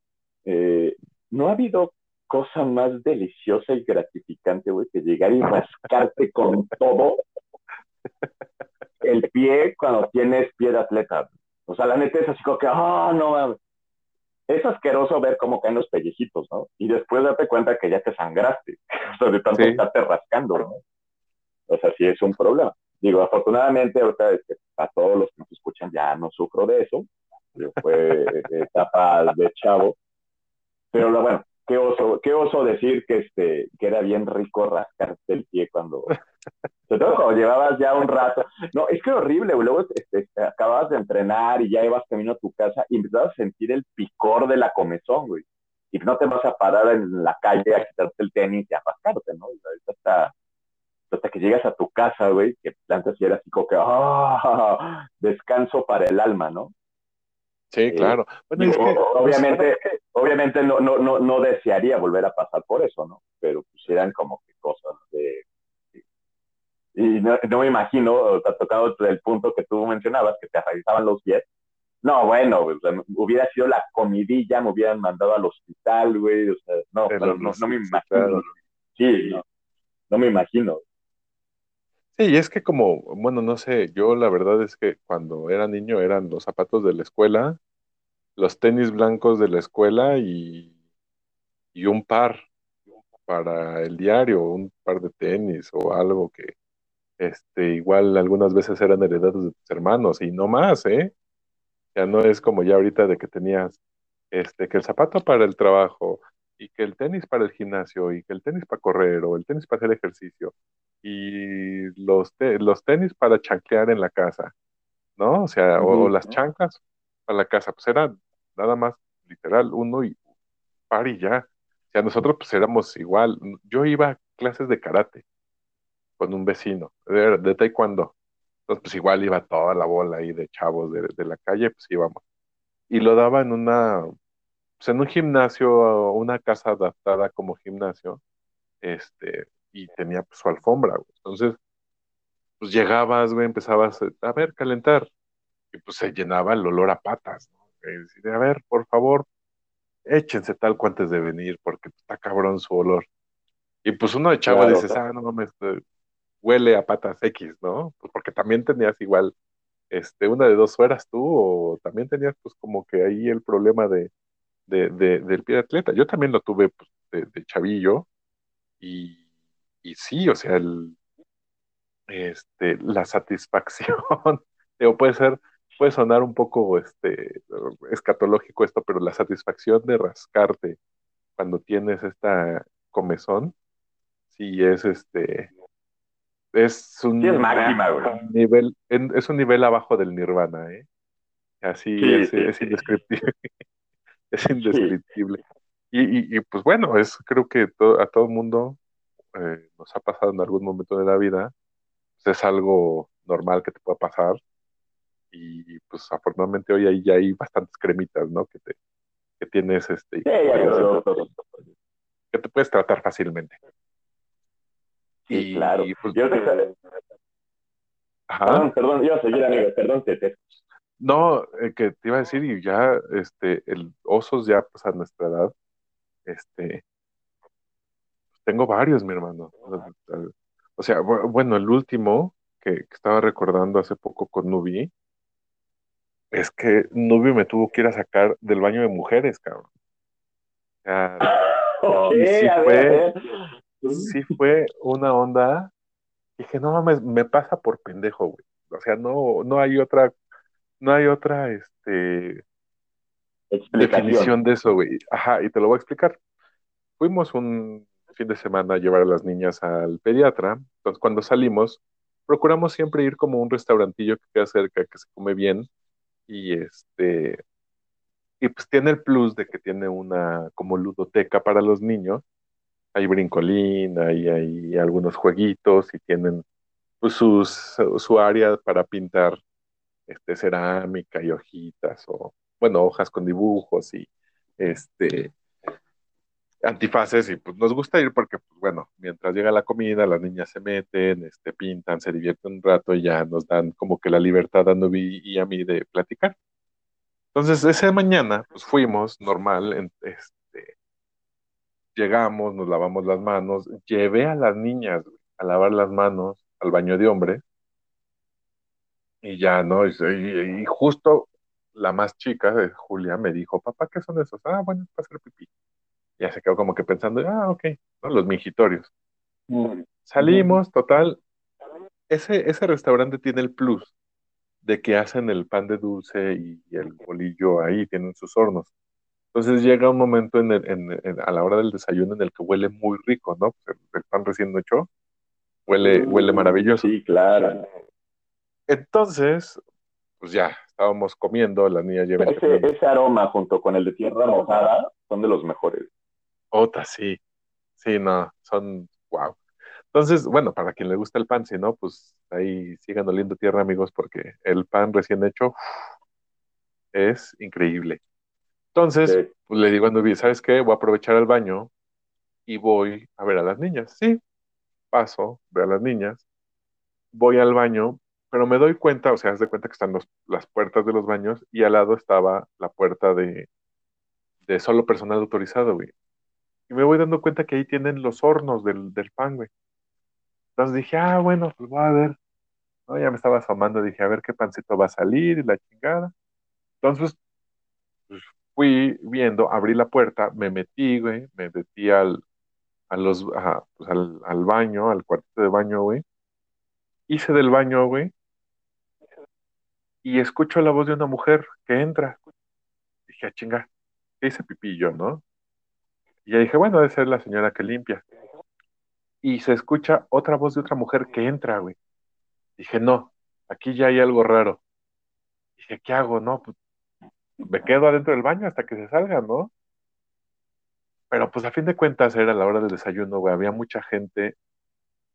Eh, no ha habido cosa más deliciosa y gratificante, güey, que llegar y rascarte con todo el pie cuando tienes pie de atleta. O sea, la neta es así como que, ah, no Es asqueroso ver cómo caen los pellejitos, ¿no? Y después date cuenta que ya te sangraste, (laughs) sobre tanto estarte rascando, ¿no? O sea, sí es un problema. Digo, afortunadamente, ahorita este, a todos los que nos escuchan ya no sufro de eso. Yo fue etapa de chavo. Pero bueno, qué oso, qué oso decir que este, que era bien rico rascarte el pie cuando, sobre todo cuando llevabas ya un rato. No, es que horrible, luego este, acababas de entrenar y ya ibas camino a tu casa y empezabas a sentir el picor de la comezón, güey. Y no te vas a parar en la calle a quitarte el tenis y a rascarte, ¿no? Hasta, hasta que llegas a tu casa, güey, que antes era así como que, ¡ah! Descanso para el alma, ¿no?
Sí, eh, claro.
Bueno, es que, obviamente, obviamente no, no, no, no desearía volver a pasar por eso, ¿no? Pero pusieran como que cosas de... Y no, me imagino, te ha tocado el punto que tú mencionabas, que te realizaban los pies. No, bueno, hubiera sido la comidilla, me hubieran mandado al hospital, güey. O sea, no, pero no, no, me imagino. Sí, no, no me imagino.
Sí, y es que como, bueno, no sé, yo la verdad es que cuando era niño eran los zapatos de la escuela, los tenis blancos de la escuela y, y un par para el diario, un par de tenis o algo que este, igual algunas veces eran heredados de tus hermanos y no más, ¿eh? Ya no es como ya ahorita de que tenías este, que el zapato para el trabajo y que el tenis para el gimnasio y que el tenis para correr o el tenis para hacer ejercicio y los, los tenis para chanclear en la casa, ¿no? O sea, o, las chanclas para la casa, pues era nada más literal uno y par y ya. O sea, nosotros pues éramos igual. Yo iba a clases de karate con un vecino, de, taekwondo. Entonces, pues igual iba toda la bola ahí de chavos de, de la calle, pues íbamos. Y lo daba en una, pues en un gimnasio, una casa adaptada como gimnasio, este, y tenía pues, su alfombra, Entonces, pues llegabas, güey, empezabas a ver, calentar, y pues se llenaba el olor a patas, ¿no? Y a ver, por favor, échense tal antes de venir, porque está cabrón su olor. Y pues uno de chavo dices, ah, no mames, eh, huele a patas X, ¿no? Porque también tenías igual, este, una de dos horas tú, o también tenías pues como que ahí el problema de, de, del pie de atleta. Yo también lo tuve pues, de, de chavillo, y y sí, o sea, el, este, la satisfacción, (laughs) o puede ser, puede sonar un poco este, escatológico esto, pero la satisfacción de rascarte cuando tienes esta comezón, sí es este, es un,
Sí, es máxima,
nivel, en- es un nivel abajo del nirvana, ¿eh? Así
Sí,
es,
sí,
es indescriptible. (laughs) Es indescriptible. Y, y, y, pues bueno, es creo que to- a todo mundo eh, nos ha pasado en algún momento de la vida. Pues es algo normal que te pueda pasar. Y pues afortunadamente hoy ahí ya hay bastantes cremitas, ¿no? Que te, que tienes este, que te puedes tratar fácilmente.
Sí,
Y,
claro.
pues,
Y ahorita-
ajá.
Perdón, perdón, iba a seguir, amigo, perdón, te, te-
No, eh, que te iba a decir, y ya, este, el osos ya, pues a nuestra edad, este, tengo varios, mi hermano. O sea, bu- bueno, el último que, que estaba recordando hace poco con Nubi, es que Nubi me tuvo que ir a sacar del baño de mujeres, cabrón. O sea, (laughs)
Ok,
Y sí fue-
ver.
Sí fue una onda. Dije, no mames, me pasa por pendejo, güey. O sea, no, no hay otra, no hay otra, este, definición de eso, güey. Ajá, y te lo voy a explicar. Fuimos un fin de semana a llevar a las niñas al pediatra. Entonces, cuando salimos, procuramos siempre ir como a un restaurantillo que queda cerca, que se come bien. Y este, y pues tiene el plus de que tiene una como ludoteca para los niños. Hay brincolín, hay, hay algunos jueguitos y tienen pues sus, su área para pintar este, cerámica y hojitas o, bueno, hojas con dibujos y este, antifaces y pues nos gusta ir porque, pues bueno, mientras llega la comida, las niñas se meten, este, pintan, se divierten un rato y ya nos dan como que la libertad a Nubi y a mí de platicar. Entonces, esa mañana, pues fuimos normal, en- este, llegamos, nos lavamos las manos, llevé a las niñas a lavar las manos al baño de hombres y ya, ¿no? Y, y- y justo la más chica, Julia, me dijo, papá, ¿qué son esos? Ah, bueno, es para hacer pipí. Ya se quedó como que pensando, ah, ok, ¿no? Los mijitorios. Salimos, total. Ese, ese restaurante tiene el plus de que hacen el pan de dulce y el bolillo ahí, tienen sus hornos. Entonces llega un momento en el- en- en- a la hora del desayuno en el que huele muy rico, ¿no? Pues el, el pan recién hecho huele, huele maravilloso.
Sí, claro.
Entonces, pues ya, estábamos comiendo, las niñas llevan
Ese, ese aroma junto con el de tierra mojada son de los mejores.
Otra, sí. Sí, no, son wow. Entonces, bueno, para quien le gusta el pan, si no, pues ahí sigan oliendo tierra, amigos, porque el pan recién hecho es increíble. Entonces, pues le digo a Nubi, ¿sabes qué? Voy a aprovechar el baño y voy a ver a las niñas. Sí, paso, veo a las niñas, voy al baño, pero me doy cuenta, o sea, haz de cuenta que están los- las puertas de los baños y al lado estaba la puerta de, de solo personal autorizado, güey. Y me voy dando cuenta que ahí tienen los hornos del, del pan, güey. Entonces dije, ah, bueno, pues voy a ver. No, ya me estaba asomando, dije, a ver qué pancito va a salir y la chingada. Entonces, pues, fui viendo, abrí la puerta, me metí, güey, me metí al, los, pues, al, al baño, al cuartito de baño, güey. Hice del baño, güey, y escucho la voz de una mujer que entra. Dije, ah, chinga, ¿qué hice pipí yo, no? Y ya dije, bueno, debe ser la señora que limpia. Y se escucha otra voz de otra mujer que entra, güey. Dije, no, aquí ya hay algo raro. Dije, ¿qué hago? No, pues me quedo adentro del baño hasta que se salga, ¿no? Pero pues a fin de cuentas era la hora del desayuno, güey. Había mucha gente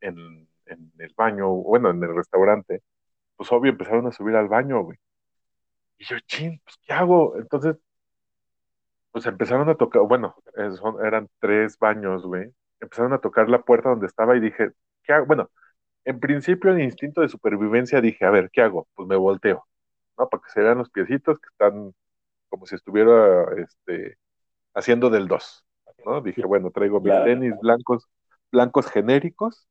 en, en el baño, bueno, en el restaurante. Pues obvio empezaron a subir al baño, güey. Y yo, chin, pues ¿qué hago? Entonces, pues empezaron a tocar, bueno, eh, eran tres baños, güey. Empezaron a tocar la puerta donde estaba y dije, ¿qué hago? Bueno, en principio el instinto de supervivencia dije, a ver, ¿qué hago? Pues me volteo, ¿no? Para que se vean los piecitos que están como si estuviera este, haciendo del 2, ¿no? Dije, bueno, traigo mis
Claro.
tenis blancos, blancos genéricos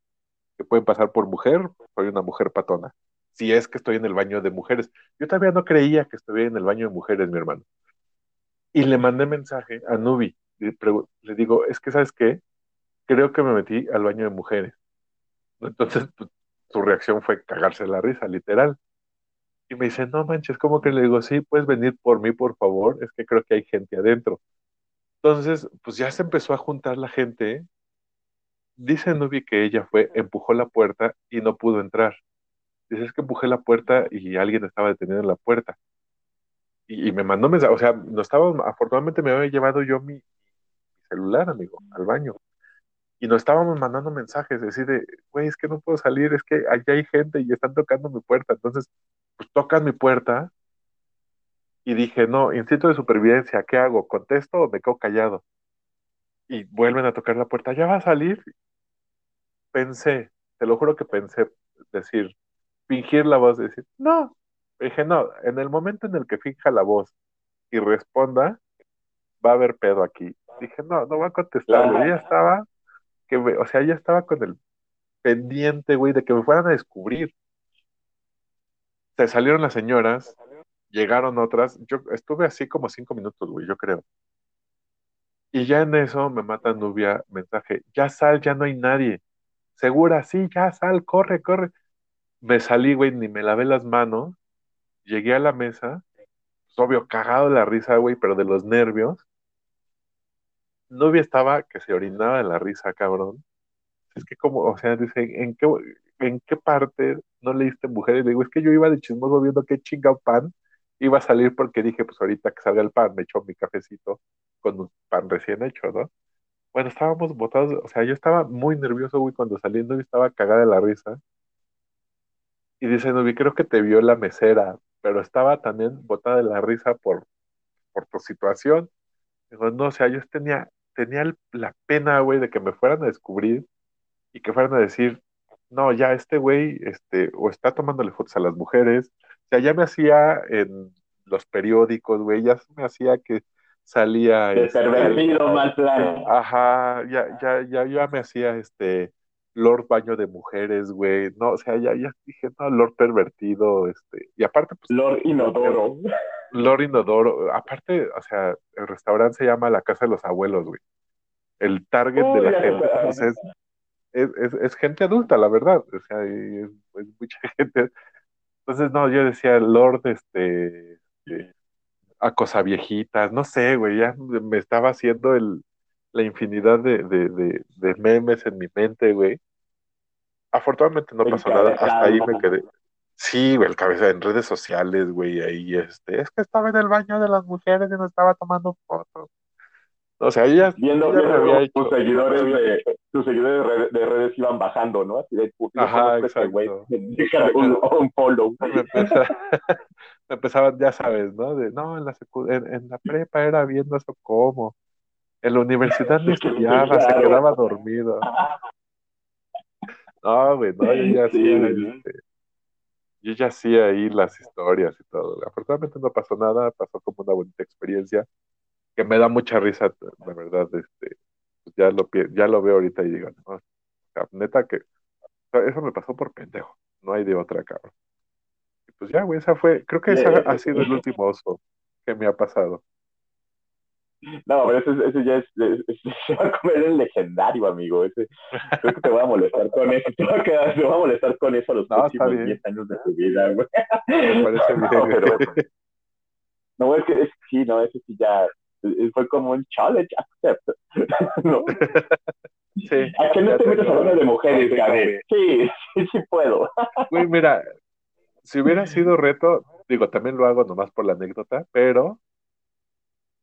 que pueden pasar por mujer, soy una mujer patona. Si es que estoy en el baño de mujeres. Yo todavía no creía que estuviera en el baño de mujeres, mi hermano. Y le mandé mensaje a Nubi. Le, le digo, es que, ¿sabes qué? Creo que me metí al baño de mujeres. Entonces, pues, su reacción fue cagarse la risa, literal. Y me dice, no manches, ¿cómo que le digo? Sí, puedes venir por mí, por favor. Es que creo que hay gente adentro. Entonces, pues ya se empezó a juntar la gente. dice Nubi que ella fue, empujó la puerta y no pudo entrar. Dice, es que empujé la puerta y alguien estaba detenido en la puerta. Y, me mandó mensaje, o sea, no estaba, afortunadamente me había llevado yo mi, celular, amigo, al baño. Y nos estábamos mandando mensajes, decir, de, güey, es que no puedo salir, es que allá hay gente y están tocando mi puerta. Entonces, pues tocan mi puerta y dije, no, instinto de supervivencia, ¿qué hago? ¿Contesto o me quedo callado? Y vuelven a tocar la puerta, ¿ya va a salir? Pensé, te lo juro que pensé, decir, fingir la voz, decir, no. Dije, no, en el momento en el que finja la voz y responda, va a haber pedo aquí. Dije, no, no va a contestar, Ya estaba, que o sea, ya estaba con el pendiente, güey, de que me fueran a descubrir. Salieron las señoras, llegaron otras, yo estuve así como cinco minutos, güey, yo creo. Y ya en eso me mata Nubia mensaje, ya sal, ya no hay nadie. Segura, sí, ya sal, corre, corre. Me salí, güey, ni me lavé las manos. Llegué a la mesa, pues, obvio, cagado de la risa, güey, pero de los nervios. Nubia estaba que se orinaba de la risa, cabrón. Es que como, o sea, dice, ¿en qué, en qué parte no leíste mujeres? Le digo, es que yo iba de chismoso viendo qué chinga pan iba a salir porque dije, pues ahorita que salga el pan, me echo mi cafecito con un pan recién hecho, ¿no? Bueno, estábamos botados, o sea, yo estaba muy nervioso, güey, cuando saliendo y estaba cagada de la risa. Y dice, vi creo que te vio la mesera, pero estaba también botada de la risa por, por tu situación. Digo, no, o sea, yo tenía, tenía la pena, güey, de que me fueran a descubrir y que fueran a decir, no, ya este güey, este, o está tomándole fotos a las mujeres, o sea, ya me hacía en los periódicos, güey, ya me hacía que salía.
De este, pervertido, mal plan.
Ajá, ya, ya, ya, ya me hacía este Lord Baño de Mujeres, güey. No, o sea, ya, ya dije, no, Lord Pervertido, este, y aparte, pues.
Lord Inodoro.
Lord Inodoro. Aparte, o sea, el restaurante se llama La Casa de los Abuelos, güey. El target de la gente. Pues, es, es, es, gente adulta, la verdad. O sea, es, mucha (laughs) gente. Entonces, no, yo decía, Lord, este, este a cosa viejitas, no sé, güey, ya me estaba haciendo el, la infinidad de, de, de, memes en mi mente, güey. Afortunadamente no pasó nada, hasta ahí me quedé. Sí, güey, el cabeza en redes sociales, güey, ahí, este, es que estaba en el baño de las mujeres y no estaba tomando fotos. O sea, ya,
viendo, ya tus seguidores de tus seguidores de redes, iban bajando, ¿no? Así de
Ajá, exacto. Güey,
un, un, follow.
Me, empezaba, (laughs) me empezaban, ya sabes, ¿no? De, no, en la, en, en la prepa era viendo eso como. En la universidad no (laughs) estudiaba, se quedaba dormido. No, güey, no, yo ya hacía, este, yo ya hacía ahí las historias y todo. Afortunadamente no pasó nada, pasó como una bonita experiencia que me da mucha risa, la verdad, este, pues ya lo, ya lo veo ahorita y digo, no, neta que eso me pasó por pendejo, no hay de otra, cabrón. Y pues ya, güey, esa fue, creo que ese ha sido el último oso que me ha pasado.
No, pero ese, ese ya es, (laughs) se va a comer el legendario, amigo. Ese, creo que te voy a molestar con eso. (laughs) Te va a, quedar, te va a molestar con eso los próximos 10 años de tu vida, güey.
Me parece (laughs) bien. No, pero,
no, es que es, sí, no, ese sí ya, fue como un challenge accept. (laughs) ¿No?
Sí.
¿A qué no te metes hablando de mujeres, Gabriel? Sí, sí, sí puedo. (laughs)
Güey, mira, si hubiera sido reto, digo, también lo hago nomás por la anécdota, pero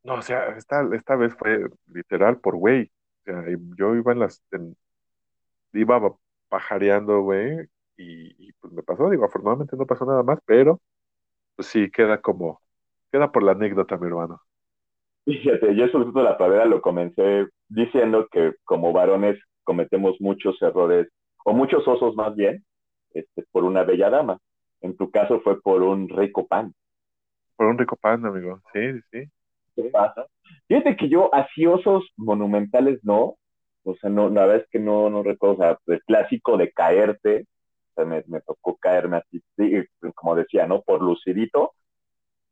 no, o sea, esta, esta vez fue literal por güey. O sea, yo iba en las, iba pajareando, güey, y, y, pues me pasó, digo, afortunadamente no pasó nada más, pero pues sí, queda como, queda por la anécdota, mi hermano.
Fíjate, yo sobre todo la pradera lo comencé diciendo que como varones cometemos muchos errores, o muchos osos más bien, este, por una bella dama. En tu caso fue por un rico pan.
Por un rico pan, amigo. Sí, sí.
¿Qué pasa? Fíjate que yo así osos monumentales no, o sea, no, la verdad es que no, no recuerdo, o sea, el clásico de caerte, o sea, me, me tocó caerme así, como decía, ¿no? Por lucidito,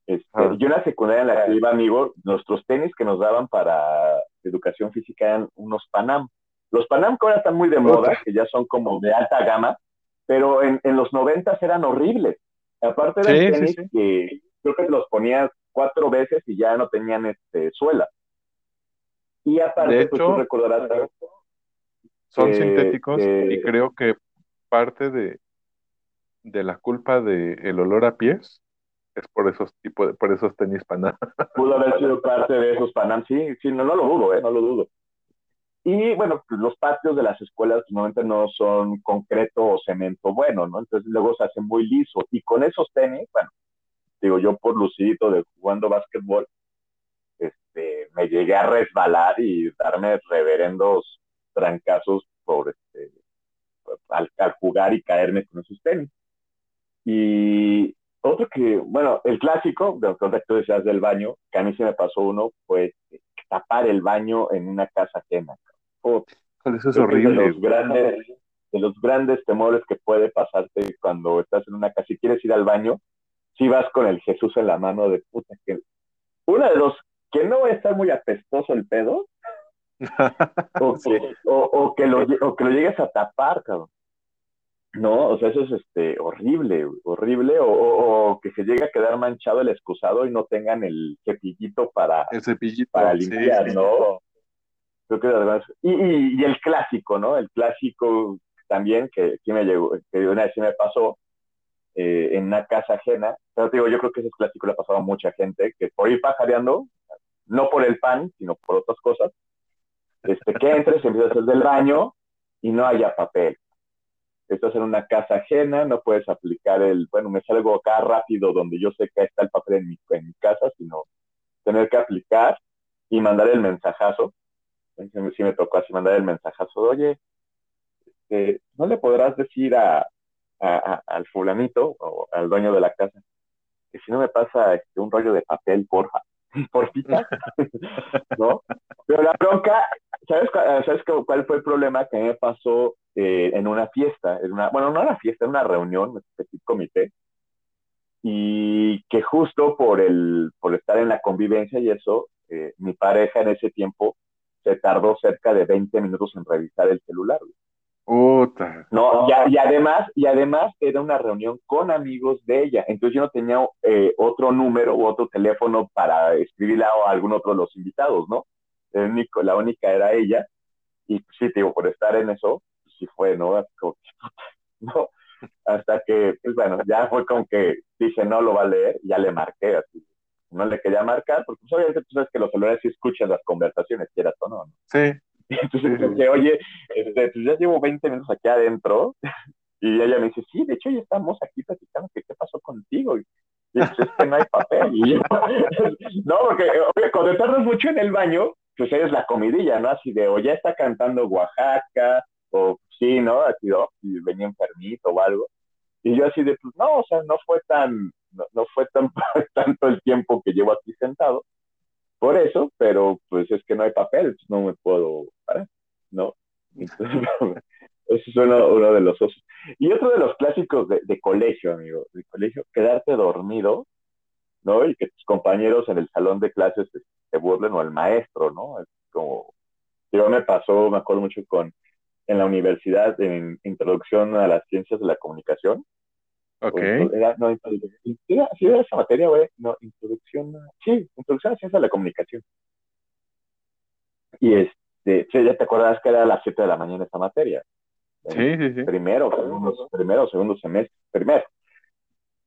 este, ah. Yo en la secundaria en la que iba, amigo, nuestros tenis que nos daban para educación física eran unos Panam. Los Panam que ahora están muy de moda, que ya son como de alta gama, pero en, en los noventas eran horribles. Aparte de tenis que creo que los ponías cuatro veces y ya no tenían este suela. Y aparte, pues, tú recordarás
son
Eh,
sintéticos
eh,
y creo que parte de, de la culpa del olor a pies es por esos tipos de, por esos tenis Panam. (laughs)
pudo haber sido parte de esos Panam, sí, sí, no, no lo dudo, ¿eh? No lo dudo. Y bueno, pues, los patios de las escuelas normalmente no son concreto o cemento bueno, ¿no? Entonces luego se hacen muy lisos. Y con esos tenis, bueno, digo yo por lucidito de jugando básquetbol, este, me llegué a resbalar y darme reverendos trancazos por este, al, al jugar y caerme con esos tenis. Y otro que, bueno, el clásico, de lo que tú decías del baño, que a mí se me pasó uno, fue tapar el baño en una casa ajena. Oh,
Eso es
es de
horrible.
los grandes, de los grandes temores que puede pasarte cuando estás en una casa y quieres ir al baño, si vas con el Jesús en la mano de puta que una de dos que no va a estar muy apestoso el pedo (laughs) o, o que lo, o que lo llegues a tapar, cabrón. No, o sea, eso es este horrible, horrible, o, o, o que se llegue a quedar manchado el excusado y no tengan el cepillito para,
El cepillito.
para limpiar,
sí.
¿no? Creo que además, y, y, y el clásico, ¿no? El clásico también que sí me llegó, que una vez sí me pasó eh, en una casa ajena, pero te digo, yo creo que ese clásico le ha pasado a mucha gente, que por ir pajareando, no por el pan, sino por otras cosas, este, que entres, empiezas a hacer del baño y no haya papel. Estás en una casa ajena, no puedes aplicar el, bueno, me salgo acá rápido donde yo sé que está el papel en mi, en mi casa, sino tener que aplicar y mandar el mensajazo. Entonces, sí me tocó así mandar el mensajazo, oye, este, ¿no le podrás decir a, al fulanito o al dueño de la casa que si no me pasa este, un rollo de papel, porfa, (laughs) porfita, (laughs) ¿no? Pero la bronca, ¿sabes, ¿sabes cuál fue el problema que me pasó eh, en una fiesta? En una, bueno, no era fiesta, era una reunión, un comité, y que justo por, el, por estar en la convivencia y eso, eh, mi pareja en ese tiempo se tardó cerca de 20 minutos en revisar el celular.
Puta.
No, y, y, además, y además era una reunión con amigos de ella. Entonces yo no tenía eh, otro número u otro teléfono para escribirle a algún otro de los invitados, ¿no? El único, la única era ella. Y sí, te digo, por estar en eso, pues, sí fue, ¿no? Como, (laughs) no, hasta que, pues bueno, ya fue como que dije, no lo va a leer, y ya le marqué así. No le quería marcar, porque pues, obviamente tú sabes que los celulares sí escuchan las conversaciones, quieras o no. ¿no?
Sí. (laughs)
Entonces, sí. oye, este, pues ya llevo 20 minutos aquí adentro, y ella me dice, sí, de hecho ya estamos aquí platicando, que qué pasó contigo? Y, es que no hay papel. (laughs) No, porque cuando tardas mucho en el baño, pues eres la comidilla, ¿no? Así de, o ya está cantando Oaxaca, o sí, ¿no? Así, oh, y venía enfermito o algo. Y yo así de, pues no, o sea, no fue tan, no, no fue tan (laughs) tanto el tiempo que llevo aquí sentado por eso, pero pues es que no hay papel, no me puedo ¿no? Entonces, (laughs) eso es uno, uno, de los osos. Y otro de los clásicos de, de, colegio, amigo, de colegio, quedarte dormido, ¿no? Y que tus compañeros en el salón de clases te, te burlen o el maestro, ¿no? Es como, yo me pasó, me acuerdo mucho con, en la universidad, en Introducción a las Ciencias de la Comunicación,
Ok.
Era, no, sí, era, sí, era esa materia, güey. No, introducción. A, sí, introducción a ciencia de la comunicación. Y este, sí, ya te acordás que era a las 7 de la mañana esta materia.
Sí, sí, sí.
Primero, segundo, primero, segundo semestre, primero.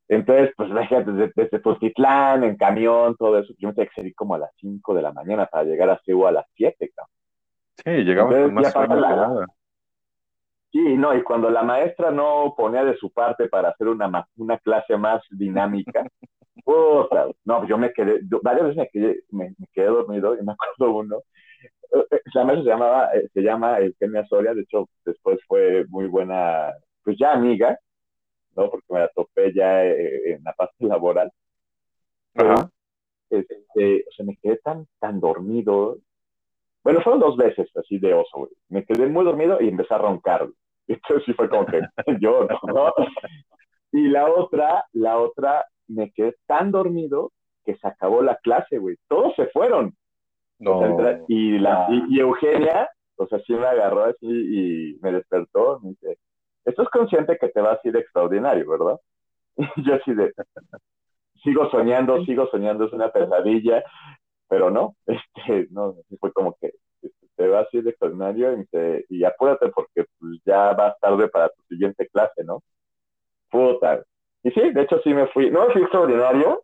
Entonces, pues desde, desde Postitlán, en camión, todo eso, yo me tenía que salir como a las 5 de la mañana para llegar a Cebu a las 7, cabrón.
Sí, llegamos Entonces, con más sueño
la,
que nada.
Sí, no, y cuando la maestra no ponía de su parte para hacer una, una clase más dinámica, (laughs) no, yo me quedé, yo, varias veces me quedé, me, me quedé dormido y me acuerdo uno, la maestra se llamaba, se llama Eugenia Soria, de hecho después fue muy buena, pues ya amiga, ¿no? Porque me la topé ya en la parte (laughs) laboral. Pero, este, o sea, me quedé tan, tan dormido. Bueno, fueron dos veces así de oso, güey. Me quedé muy dormido y empecé a roncar. (laughs) Entonces sí fue como que (laughs) yo, ¿no? Y la otra, la otra, me quedé tan dormido que se acabó la clase, güey. Todos se fueron.
No.
O sea, y, la, y, y, Eugenia, o sea, sí me agarró así y me despertó. Me dice, estás consciente que te vas a ir extraordinario, ¿verdad? (laughs) Y yo así de, sigo soñando, sigo soñando, es una pesadilla, pero no, (laughs) este, no, fue como que, te vas a ir de extraordinario y, me y apúrate porque pues, ya vas tarde para tu siguiente clase, ¿no? Puta. Y sí, de hecho sí me fui, no fui extraordinario,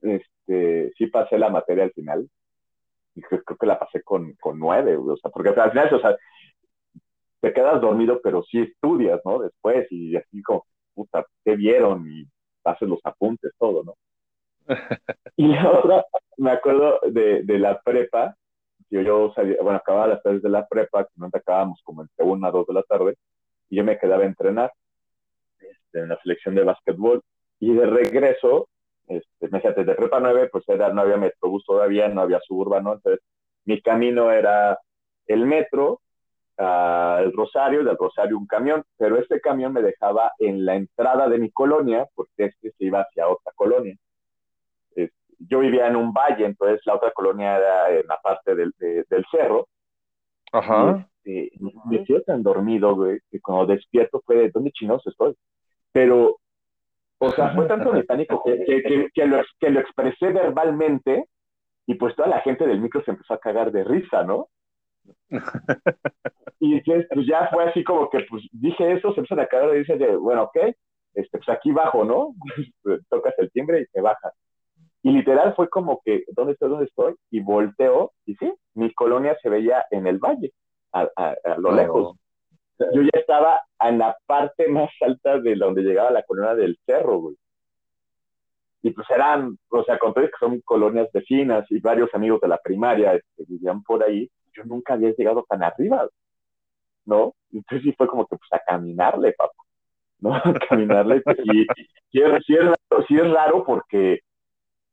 este, sí pasé la materia al final, y creo, que la pasé con, con nueve, o sea, porque al final, o sea, te quedas dormido, pero sí estudias, ¿no? Después, y así como, puta, ¿qué vieron? Y haces los apuntes, todo, ¿no? Y la otra, me acuerdo de, de la prepa, yo, yo salía, bueno, acababa las tardes de la prepa, que no acabábamos como entre una dos de la tarde, y yo me quedaba a entrenar este, en la selección de básquetbol, y de regreso, este, me de prepa 9, pues era, no había metrobús todavía, no había suburbano, entonces mi camino era el metro, al Rosario, del Rosario un camión, pero este camión me dejaba en la entrada de mi colonia, porque este se iba hacia otra colonia. Yo vivía en un valle, entonces la otra colonia era en la parte del, del cerro.
Ajá.
Este, me quedé tan dormido, güey, que cuando despierto fue de dónde chinos estoy. Pero, o sea, fue tanto mecánico que, que, que, lo, que lo expresé verbalmente y pues toda la gente del micro se empezó a cagar de risa, ¿no? (laughs) y entonces, pues ya fue así como que, pues dije eso, se empezó a caer y dice, de, bueno, ok, este, pues aquí bajo, ¿no? (laughs) Tocas el timbre y te bajas. Y literal fue como que, ¿dónde estoy? ¿Dónde estoy? Y volteo, y sí, mi colonia se veía en el valle, a, a, lo lejos. Yo ya estaba en la parte más alta de donde llegaba la colonia del cerro, güey. Y pues eran, o sea, con todo que son colonias vecinas y varios amigos de la primaria que este, vivían por ahí, yo nunca había llegado tan arriba, ¿no? Entonces sí fue como que pues a caminarle, papá, ¿no? (laughs) A caminarle. y, sí, es, raro, porque,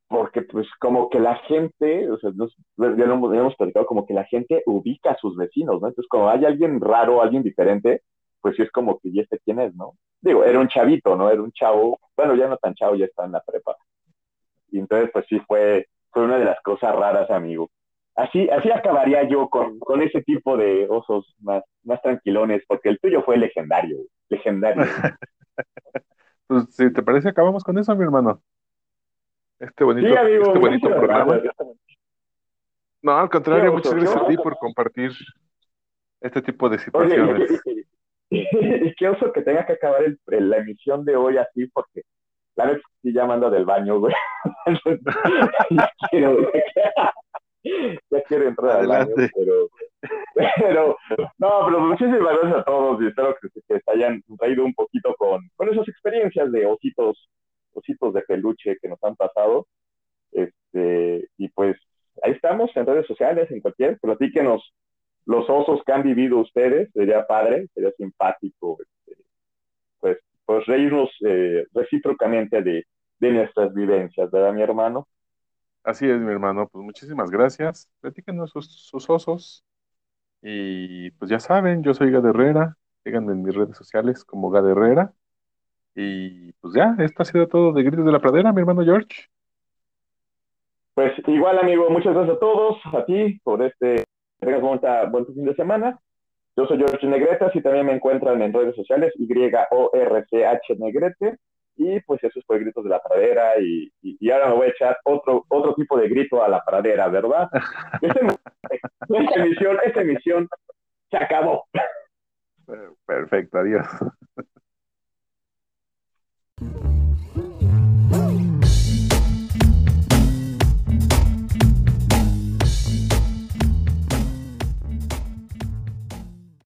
porque pues como que la gente, o sea, ya lo hemos platicado, como que la gente ubica a sus vecinos, ¿no? Entonces como hay alguien raro, alguien diferente, pues sí es como que, ¿y este quién es, no? Digo, era un chavito, ¿no? Era un chavo, bueno, ya no tan chavo, ya está en la prepa. Y entonces, pues sí fue, fue una de las cosas raras, amigo así, así acabaría yo con, con ese tipo de osos más, más tranquilones, porque el tuyo fue legendario, legendario. (laughs)
pues si te parece, acabamos con eso, mi hermano. Este bonito, este bonito programa. No, al contrario, muchas gracias a ti por compartir este tipo de situaciones.
y, (laughs) qué oso que tenga que acabar el, la emisión de hoy así, porque la vez sí ya mando del baño, güey. (laughs) ya quiero entrar Adelante. al pero, pero, no, pero muchísimas gracias a todos y espero que, se hayan traído un poquito con, con esas experiencias de ositos, ositos de peluche que nos han pasado. Este, y pues ahí estamos en redes sociales, en cualquier, platíquenos los osos que han vivido ustedes, sería padre, sería simpático, este, pues, pues reírnos eh, recíprocamente de, de nuestras vivencias, ¿verdad, mi hermano?
Así es, mi hermano. Pues muchísimas gracias. Platíquenos sus, osos. Y pues ya saben, yo soy Gad Herrera. Síganme en mis redes sociales como Gad Herrera. Y pues ya, esto ha sido todo de Gritos de la Pradera, mi hermano George.
Pues igual, amigo, muchas gracias a todos, a ti, por este, tengas buen fin de semana. Yo soy George Negretas y también me encuentran en redes sociales, Y-O-R-C-H Negrete. Y pues eso fue Gritos de la Pradera y, y, ahora me voy a echar otro, otro tipo de grito a la pradera, ¿verdad? (laughs) esta emisión, esta emisión se acabó.
Perfecto, adiós.